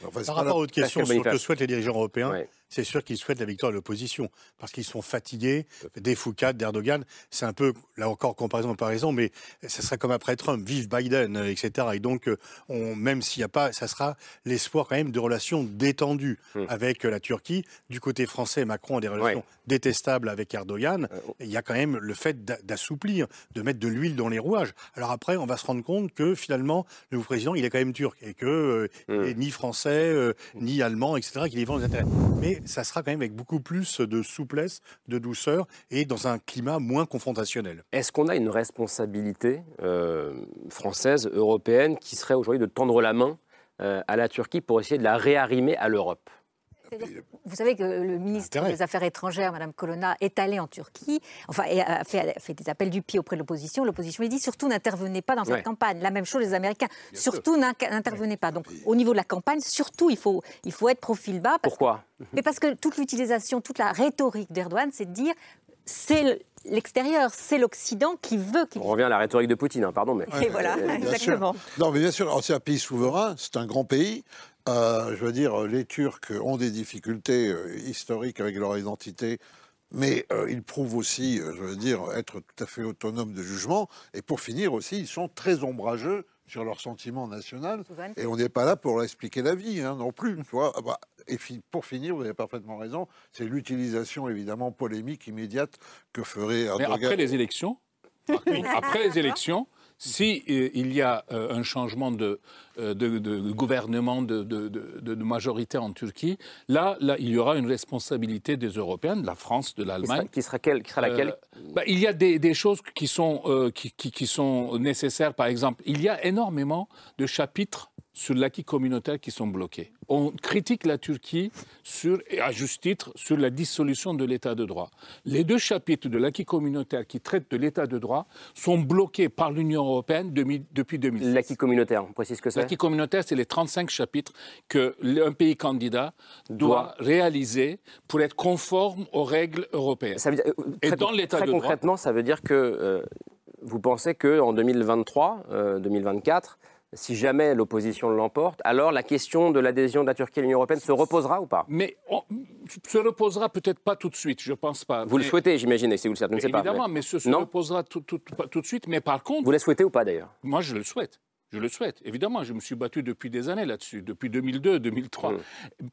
Par rapport à votre question sur ce que souhaitent les dirigeants européens, c'est sûr qu'ils souhaitent la victoire de l'opposition, parce qu'ils sont fatigués des foucades d'Erdogan. C'est un peu, là encore, comparaison par raison, mais ça sera comme après Trump, vive Biden, euh, etc. Et donc, euh, on, même s'il n'y a pas, ça sera l'espoir quand même de relations détendues avec euh, la Turquie. Du côté français, Macron a des relations Ouais. Détestables avec Erdogan. Il y a quand même le fait d'a- d'assouplir, de mettre de l'huile dans les rouages. Alors après, on va se rendre compte que finalement, le nouveau président, il est quand même turc et que euh, est ni français, euh, ni allemand, etc., qu'il défend les intérêts. Mais ça sera quand même avec beaucoup plus de souplesse, de douceur et dans un climat moins confrontationnel. Est-ce qu'on a une responsabilité euh, française, européenne, qui serait aujourd'hui de tendre la main euh, à la Turquie pour essayer de la réarrimer à l'Europe? Vous savez que le ministre Intérêt. des Affaires étrangères, Mme Colonna, est allée en Turquie, enfin, et a fait, a fait des appels du pied auprès de l'opposition. L'opposition lui dit surtout n'intervenez pas dans cette Ouais. campagne. La même chose les Américains, Bien surtout n'intervenez pas. Donc, au niveau de la campagne, surtout, il faut, il faut être profil bas. parce Pourquoi mais parce que toute l'utilisation, toute la rhétorique d'Erdogan, c'est de dire c'est le- l'extérieur, c'est l'Occident qui veut qu'il On revient à la rhétorique de Poutine, hein, pardon, mais. Et voilà, Bien sûr. exactement. Non, mais bien sûr, c'est un pays souverain, c'est un grand pays. Euh, je veux dire, les Turcs ont des difficultés euh, historiques avec leur identité, mais euh, ils prouvent aussi, euh, je veux dire, être tout à fait autonomes de jugement. Et pour finir aussi, ils sont très ombrageux sur leur sentiment national. Et on n'est pas là pour leur expliquer la vie, hein, non plus. Tu vois Ah bah, et fi- pour finir, vous avez parfaitement raison, c'est l'utilisation évidemment polémique immédiate que ferait Mais Erdogan. après les élections, après les élections, si euh, il y a euh, un changement de, euh, de, de gouvernement de, majorité en Turquie, là, là, il y aura une responsabilité des Européens, de la France, de Qui sera, l'Allemagne. qui sera qui sera laquelle bah, il y a des, des choses qui sont, qui, qui- qui sont nécessaires. Par exemple, il y a énormément de chapitres sur l'acquis communautaire qui sont bloqués. On critique la Turquie, sur, et à juste titre, sur la dissolution de l'État de droit. Les deux chapitres de l'acquis communautaire qui traitent de l'État de droit sont bloqués par l'Union européenne demi- depuis 2006. L'acquis communautaire, on précise ce que c'est? L'acquis communautaire, c'est les 35 chapitres qu'un pays candidat doit, réaliser pour être conforme aux règles européennes. Ça veut dire- euh, Et très, dans l'état de droit, concrètement, ça veut dire que euh, vous pensez qu'en 2023, euh, 2024, si jamais l'opposition l'emporte, alors la question de l'adhésion de la Turquie à l'Union européenne se reposera ou pas Mais on se reposera peut-être pas tout de suite, je pense pas. Vous le Mais- souhaitez, j'imagine, et si vous le savez, je ne sais pas. Évidemment, mais ce se non reposera tout, tout de suite. Mais par contre, Vous le souhaitez ou pas d'ailleurs? moi, je le souhaite. Je le souhaite. Évidemment, je me suis battu depuis des années là-dessus, depuis 2002, 2003. Mm.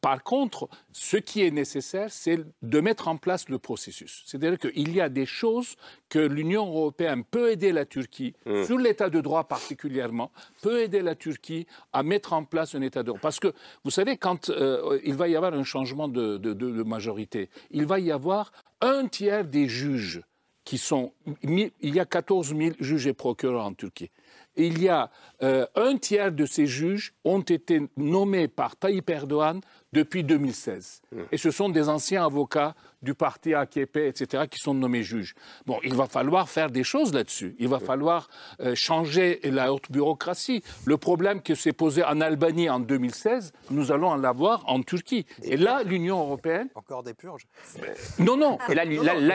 Par contre, ce qui est nécessaire, c'est de mettre en place le processus. C'est-à-dire qu'il y a des choses que l'Union européenne peut aider la Turquie, sur l'état de droit particulièrement, peut aider la Turquie à mettre en place un état de droit. Parce que, vous savez, quand euh, il va y avoir un changement de, de- de- de majorité, il va y avoir un tiers des juges qui sont... Il y a 14 000 juges et procureurs en Turquie. Il y a euh, un tiers de ces juges ont été nommés par Tayyip Erdogan depuis 2016. Et ce sont des anciens avocats du parti AKP, etc., qui sont nommés juges. Bon, il va falloir faire des choses là-dessus. Il va falloir euh, changer la haute bureaucratie. Le problème que s'est posé en Albanie en 2016, nous allons en l'avoir en Turquie. Et là, l'Union européenne... Encore des purges Non, non. Et là,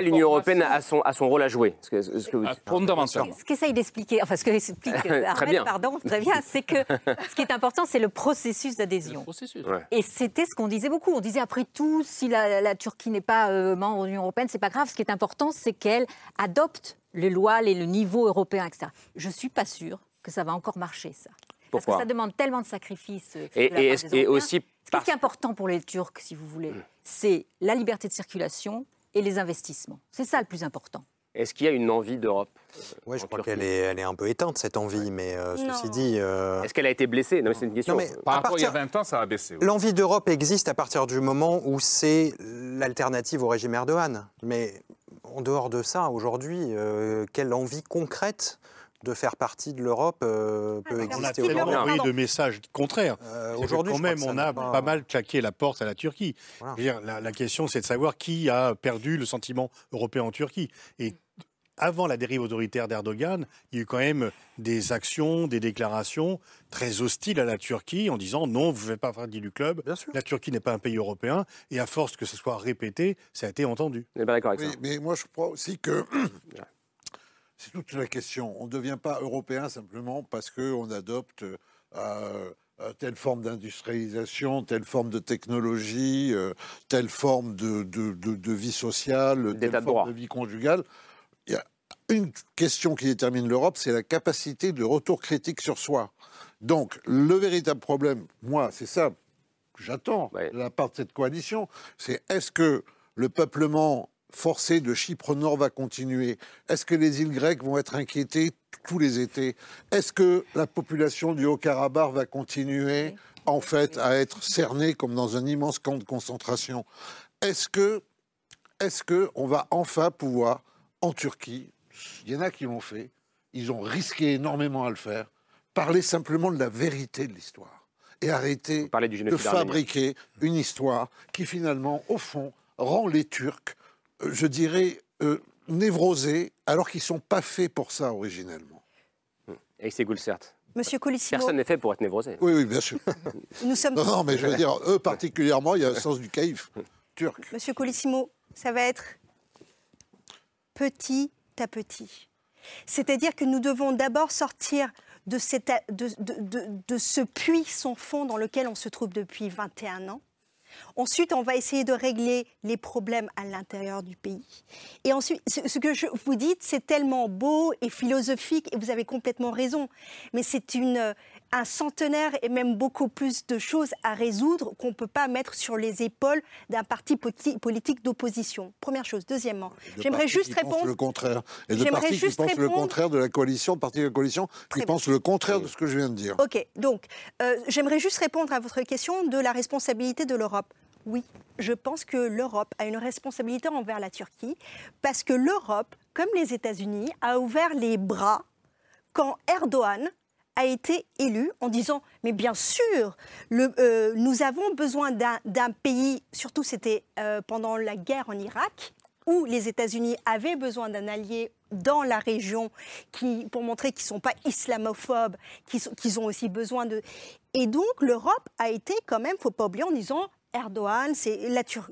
l'Union européenne a son, a son rôle à jouer. Ce que- ce que vous dites. Fondamentalement. Ce qu'essaye d'expliquer, enfin ce que explique Très bien. pardon, très bien, c'est que ce qui est important, c'est le processus d'adhésion. Ouais. Et c'était ce qu'on disait beaucoup. On disait après tout, si la, la Turquie n'est pas euh, membre de l'Union européenne, c'est pas grave. Ce qui est important, c'est qu'elle adopte les lois, les, le niveau européen, etc. Je suis pas sûre que ça va encore marcher, ça. Parce que Pourquoi ça demande tellement de sacrifices. euh, Et- de la et part est-ce- des et Européens. aussi Ce qui parce- est important pour les Turcs, si vous voulez, c'est la liberté de circulation et les investissements. C'est ça le plus important. Est-ce qu'il y a une envie d'Europe Oui, je crois qu'elle est, elle est un peu éteinte, cette envie, mais euh, ceci dit... euh, Est-ce qu'elle a été blessée? Non, mais c'est une question. Non, mais Par à rapport à il y a partir- 20 ans, ça a baissé. oui. L'envie d'Europe existe à partir du moment où c'est l'alternative au régime Erdogan. Mais en dehors de ça, aujourd'hui, euh, quelle envie concrète de faire partie de l'Europe euh, peut On a exister tellement aujourd'hui envoyé de messages contraires. Euh, aujourd'hui, quand même, on n'a a pas- pas mal claqué la porte à la Turquie. Voilà. Dire, la, la question, c'est de savoir qui a perdu le sentiment européen en Turquie. Et avant la dérive autoritaire d'Erdogan, il y a eu quand même des actions, des déclarations très hostiles à la Turquie en disant non, vous ne faites pas partie du club, la Turquie n'est pas un pays européen. Et à force que ce soit répété, ça a été entendu. On n'est pas d'accord avec Oui, ça. mais moi je crois aussi que c'est toute la question. On ne devient pas européen simplement parce qu'on adopte euh, euh, telle forme d'industrialisation, telle forme de technologie, euh, telle forme de, de- de- de vie sociale, telle forme droit. de vie conjugale. Il y a une question qui détermine l'Europe, c'est la capacité de retour critique sur soi. Donc, le véritable problème, moi, c'est ça que j'attends de la part de cette coalition, c'est est-ce que le peuplement forcé de Chypre Nord va continuer. Est-ce que les îles grecques vont être inquiétées tous les étés? Est-ce que la population du Haut-Karabakh va continuer, en fait, à être cernée comme dans un immense camp de concentration? Est-ce que, est-ce que on va enfin pouvoir, en Turquie, il y en a qui l'ont fait, ils ont risqué énormément à le faire, parler simplement de la vérité de l'histoire et arrêter de fabriquer une histoire qui finalement, au fond, rend les Turcs, je dirais, euh, névrosés, alors qu'ils ne sont pas faits pour ça originellement. Et c'est Goulsert. Monsieur Colissimo, Personne n'est fait pour être névrosé. Oui, oui, bien sûr. nous sommes... Non, non, mais je veux dire, eux particulièrement, il y a le sens du caïf turc. Monsieur Colissimo, ça va être petit à petit. C'est-à-dire que nous devons d'abord sortir de, cette- de- de- de- de ce puits sans fond dans lequel on se trouve depuis 21 ans. Ensuite, on va essayer de régler les problèmes à l'intérieur du pays. Et ensuite, ce que je vous dites, c'est tellement beau et philosophique, et vous avez complètement raison. Mais c'est une, un centenaire et même beaucoup plus de choses à résoudre qu'on ne peut pas mettre sur les épaules d'un parti politique d'opposition. Première chose. Deuxièmement, De j'aimerais juste répondre. le contraire. Et de J'aimerais partis qui juste pensent le répondre- contraire de la coalition, de partis de la coalition qui pensent le contraire de ce que je viens de dire. Ok, donc euh, j'aimerais juste répondre à votre question de la responsabilité de l'Europe. Oui, je pense que l'Europe a une responsabilité envers la Turquie parce que l'Europe, comme les États-Unis, a ouvert les bras quand Erdogan a été élu en disant mais bien sûr euh, nous avons besoin d'un pays surtout c'était euh, pendant la guerre en Irak où les États-Unis avaient besoin d'un allié dans la région qui, pour montrer qu'ils ne sont pas islamophobes, qu'ils ont aussi besoin de... Et donc l'Europe a été quand même, faut pas oublier, en disant Erdogan, c'est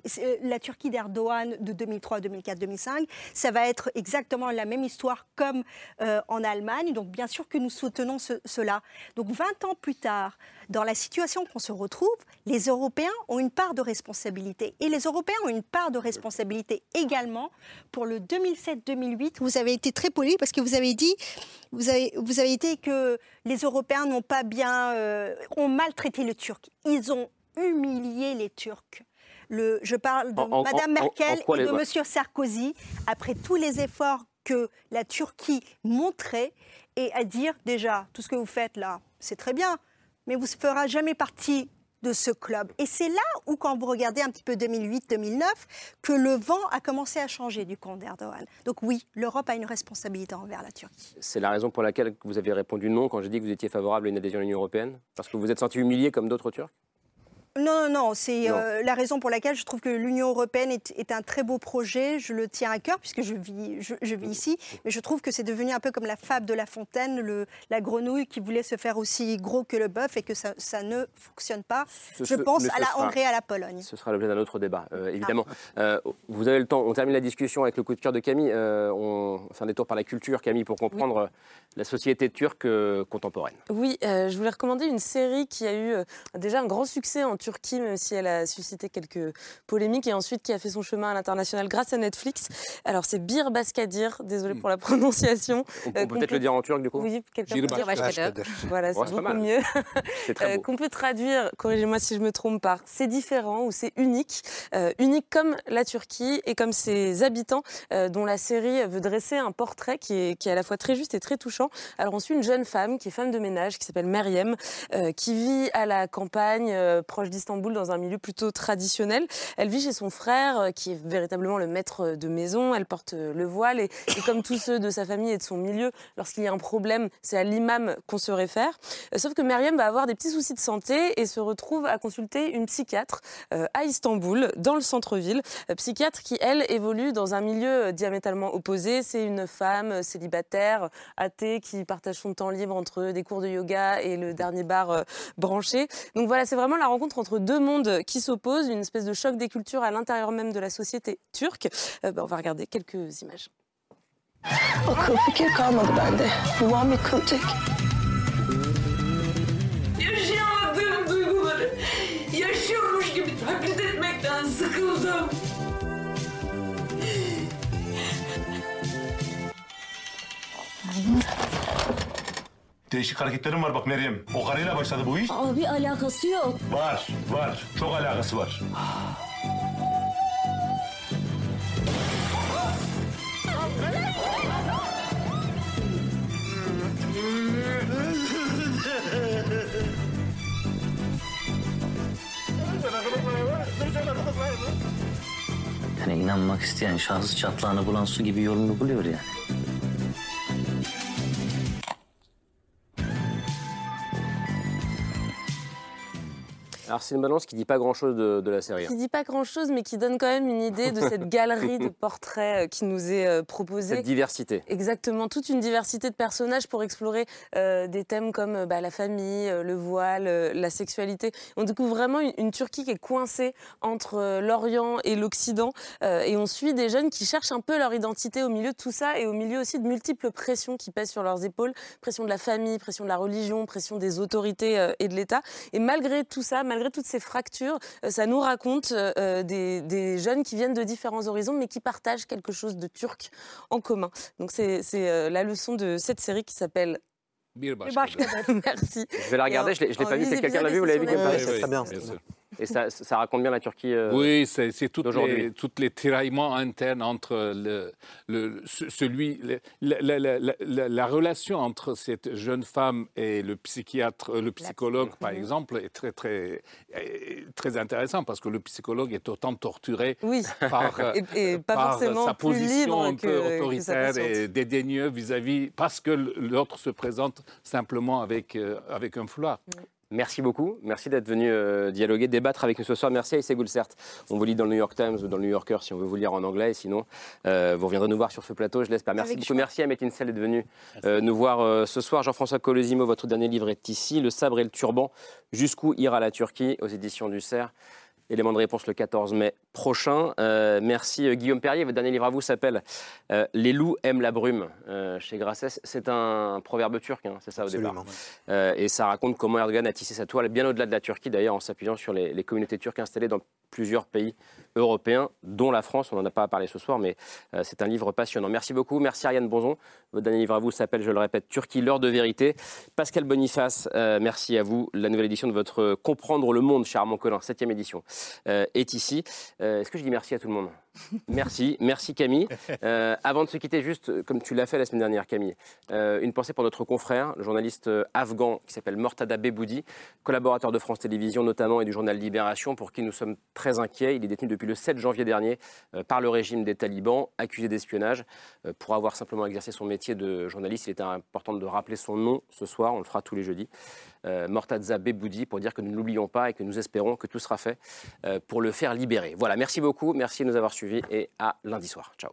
c'est la Turquie d'Erdogan de 2003, 2004, 2005. Ça va être exactement la même histoire comme euh, en Allemagne. Donc bien sûr que nous soutenons ce- cela. Donc 20 ans plus tard, dans la situation qu'on se retrouve, les Européens ont une part de responsabilité. Et les Européens ont une part de responsabilité également pour le 2007-2008. Vous avez été très poli parce que vous avez dit, vous avez, vous avez que les Européens n'ont pas bien, euh, ont maltraité le Turc. Ils ont humilié les Turcs. Le, je parle de En- Madame en- Merkel en et de Monsieur Sarkozy, après tous les efforts que la Turquie montrait, et à dire déjà, tout ce que vous faites là, c'est très bien, mais vous ne ferez jamais partie de ce club. Et c'est là où, quand vous regardez un petit peu 2008-2009, que le vent a commencé à changer du camp d'Erdogan. Donc oui, l'Europe a une responsabilité envers la Turquie. C'est la raison pour laquelle vous avez répondu non quand j'ai dit que vous étiez favorable à une adhésion à l'Union européenne? Parce que vous vous êtes senti humilié comme d'autres Turcs? Non, non, non, c'est euh, la raison pour laquelle je trouve que l'Union européenne est, est un très beau projet. Je le tiens à cœur puisque je vis, je, je vis ici. Mais je trouve que c'est devenu un peu comme la fable de La Fontaine, le, la grenouille qui voulait se faire aussi gros que le bœuf et que ça, ça ne fonctionne pas. Ce- je pense à la sera- Hongrie et à la Pologne. Ce sera l'objet d'un autre débat, euh, évidemment. Euh, vous avez le temps. On termine la discussion avec le coup de cœur de Camille. Euh, on fait un détour par la culture, Camille, pour comprendre la société turque euh, contemporaine. Oui, euh, je voulais recommander une série qui a eu euh, déjà un grand succès en Turquie, même si elle a suscité quelques polémiques, et ensuite qui a fait son chemin à l'international grâce à Netflix. Alors c'est Bir Baskadir, désolé pour la prononciation. On, on Euh, peut qu'on peut-être le dire en turc, du coup Oui, quelqu'un peut dire Baskadir. Voilà, c'est Ouais, beaucoup mal. mieux. C'est très Euh, beau. Qu'on peut traduire, corrigez-moi si je me trompe, par c'est différent ou c'est unique. Euh, unique comme la Turquie et comme ses habitants, euh, dont la série veut dresser un portrait qui est, qui est à la fois très juste et très touchant. Alors on suit une jeune femme qui est femme de ménage, qui s'appelle Meriem, euh, qui vit à la campagne, euh, proche d'Istanbul, dans un milieu plutôt traditionnel. Elle vit chez son frère, euh, qui est véritablement le maître de maison. Elle porte euh, le voile et, et comme tous ceux de sa famille et de son milieu, lorsqu'il y a un problème, c'est à l'imam qu'on se réfère. Euh, Sauf que Meriem va avoir des petits soucis de santé et se retrouve à consulter une psychiatre euh, à Istanbul, dans le centre-ville. Euh, psychiatre qui, elle, évolue dans un milieu euh, diamétralement opposé. C'est une femme euh, célibataire, athée, qui partage son temps libre entre des cours de yoga et le dernier bar euh, branché. Donc voilà, c'est vraiment la rencontre entre deux mondes qui s'opposent, une espèce de choc des cultures à l'intérieur même de la société turque. Euh, bah, on va regarder quelques images. Değişik hareketlerin var bak Meryem. O karıyla başladı bu iş. Abi alakası yok. Var, var. Çok alakası var. Yani inanmak isteyen şahıs çatlağını bulan su gibi yolunu buluyor yani. Alors c'est une balance qui dit pas grand-chose de, de la série. hein. Qui dit pas grand-chose, mais qui donne quand même une idée de cette galerie de portraits euh, qui nous est euh, proposée. Cette diversité. Exactement, toute une diversité de personnages pour explorer euh, des thèmes comme bah, la famille, le voile, la sexualité. On découvre vraiment une, une Turquie qui est coincée entre l'Orient et l'Occident. euh, et on suit des jeunes qui cherchent un peu leur identité au milieu de tout ça et au milieu aussi de multiples pressions qui pèsent sur leurs épaules. Pression de la famille, pression de la religion, pression des autorités euh, et de l'État. Et malgré tout ça, malgré toutes ces fractures, euh, ça nous raconte euh, des, des jeunes qui viennent de différents horizons mais qui partagent quelque chose de turc en commun. Donc c'est c'est, euh, la leçon de cette série qui s'appelle Merci. Je vais la regarder, je l'ai je l'ai pas vue. huit Quelqu'un l'a vue, vous l'avez vu c'est Paris sur très bien. Et ça, ça raconte bien la Turquie euh, Oui, c'est d'aujourd'hui. les, toutes les tiraillements internes entre le, le- ce- celui, le- la, la- la- la- la- la relation entre cette jeune femme et le psychiatre, le psychologue, par Mhm. exemple, est très, très, très intéressant parce que le psychologue est autant torturé Oui. par, euh, Et- et pas par forcément sa position un peu que autoritaire et dédaigneux vis-à-vis, parce que l'autre se présente simplement avec, euh, avec un foulard. Merci beaucoup. Merci d'être venu euh, dialoguer, débattre avec nous ce soir. Merci à Issé Goulsert. On vous lit dans le New York Times ou dans le New Yorker si on veut vous lire en anglais. Et sinon, euh, vous reviendrez nous voir sur ce plateau, je l'espère. Merci Avec beaucoup. Merci à Metin Sel d'être venu euh, nous voir euh, ce soir. Jean-François Colosimo, votre dernier livre est ici. Le sabre et le turban. Jusqu'où ira la Turquie? Aux éditions du Cerf. Élément de réponse le 14 mai prochain. Euh, merci euh, Guillaume Perrier. Votre dernier livre à vous s'appelle euh, Les loups aiment la brume euh, chez Grasses. C'est un proverbe turc, hein, c'est ça au départ. Et ça raconte comment Erdogan a tissé sa toile bien au-delà de la Turquie, d'ailleurs, en s'appuyant sur les, les communautés turques installées dans plusieurs pays européens, dont la France. On n'en a pas parlé ce soir, mais c'est un livre passionnant. Merci beaucoup. Merci Ariane Bonzon. Votre dernier livre à vous s'appelle, je le répète, Turquie, l'heure de vérité. Pascal Boniface, merci à vous. La nouvelle édition de votre Comprendre le monde, cher Armand Collin, septième édition, est ici. Euh, Est-ce que je dis merci à tout le monde? Merci, merci Camille. Euh, avant de se quitter, juste euh, comme tu l'as fait la semaine dernière, Camille, euh, une pensée pour notre confrère, le journaliste afghan qui s'appelle Mortada Beboudi, collaborateur de France Télévisions notamment et du journal Libération, pour qui nous sommes très inquiets. Il est détenu depuis le 7 janvier dernier par le régime des talibans, accusé d'espionnage. Pour avoir simplement exercé son métier de journaliste, il était important de rappeler son nom ce soir, on le fera tous les jeudis. Mortaza Beboudi, pour dire que nous ne l'oublions pas et que nous espérons que tout sera fait pour le faire libérer. Voilà, merci beaucoup, merci de nous avoir suivis et à lundi soir. Ciao.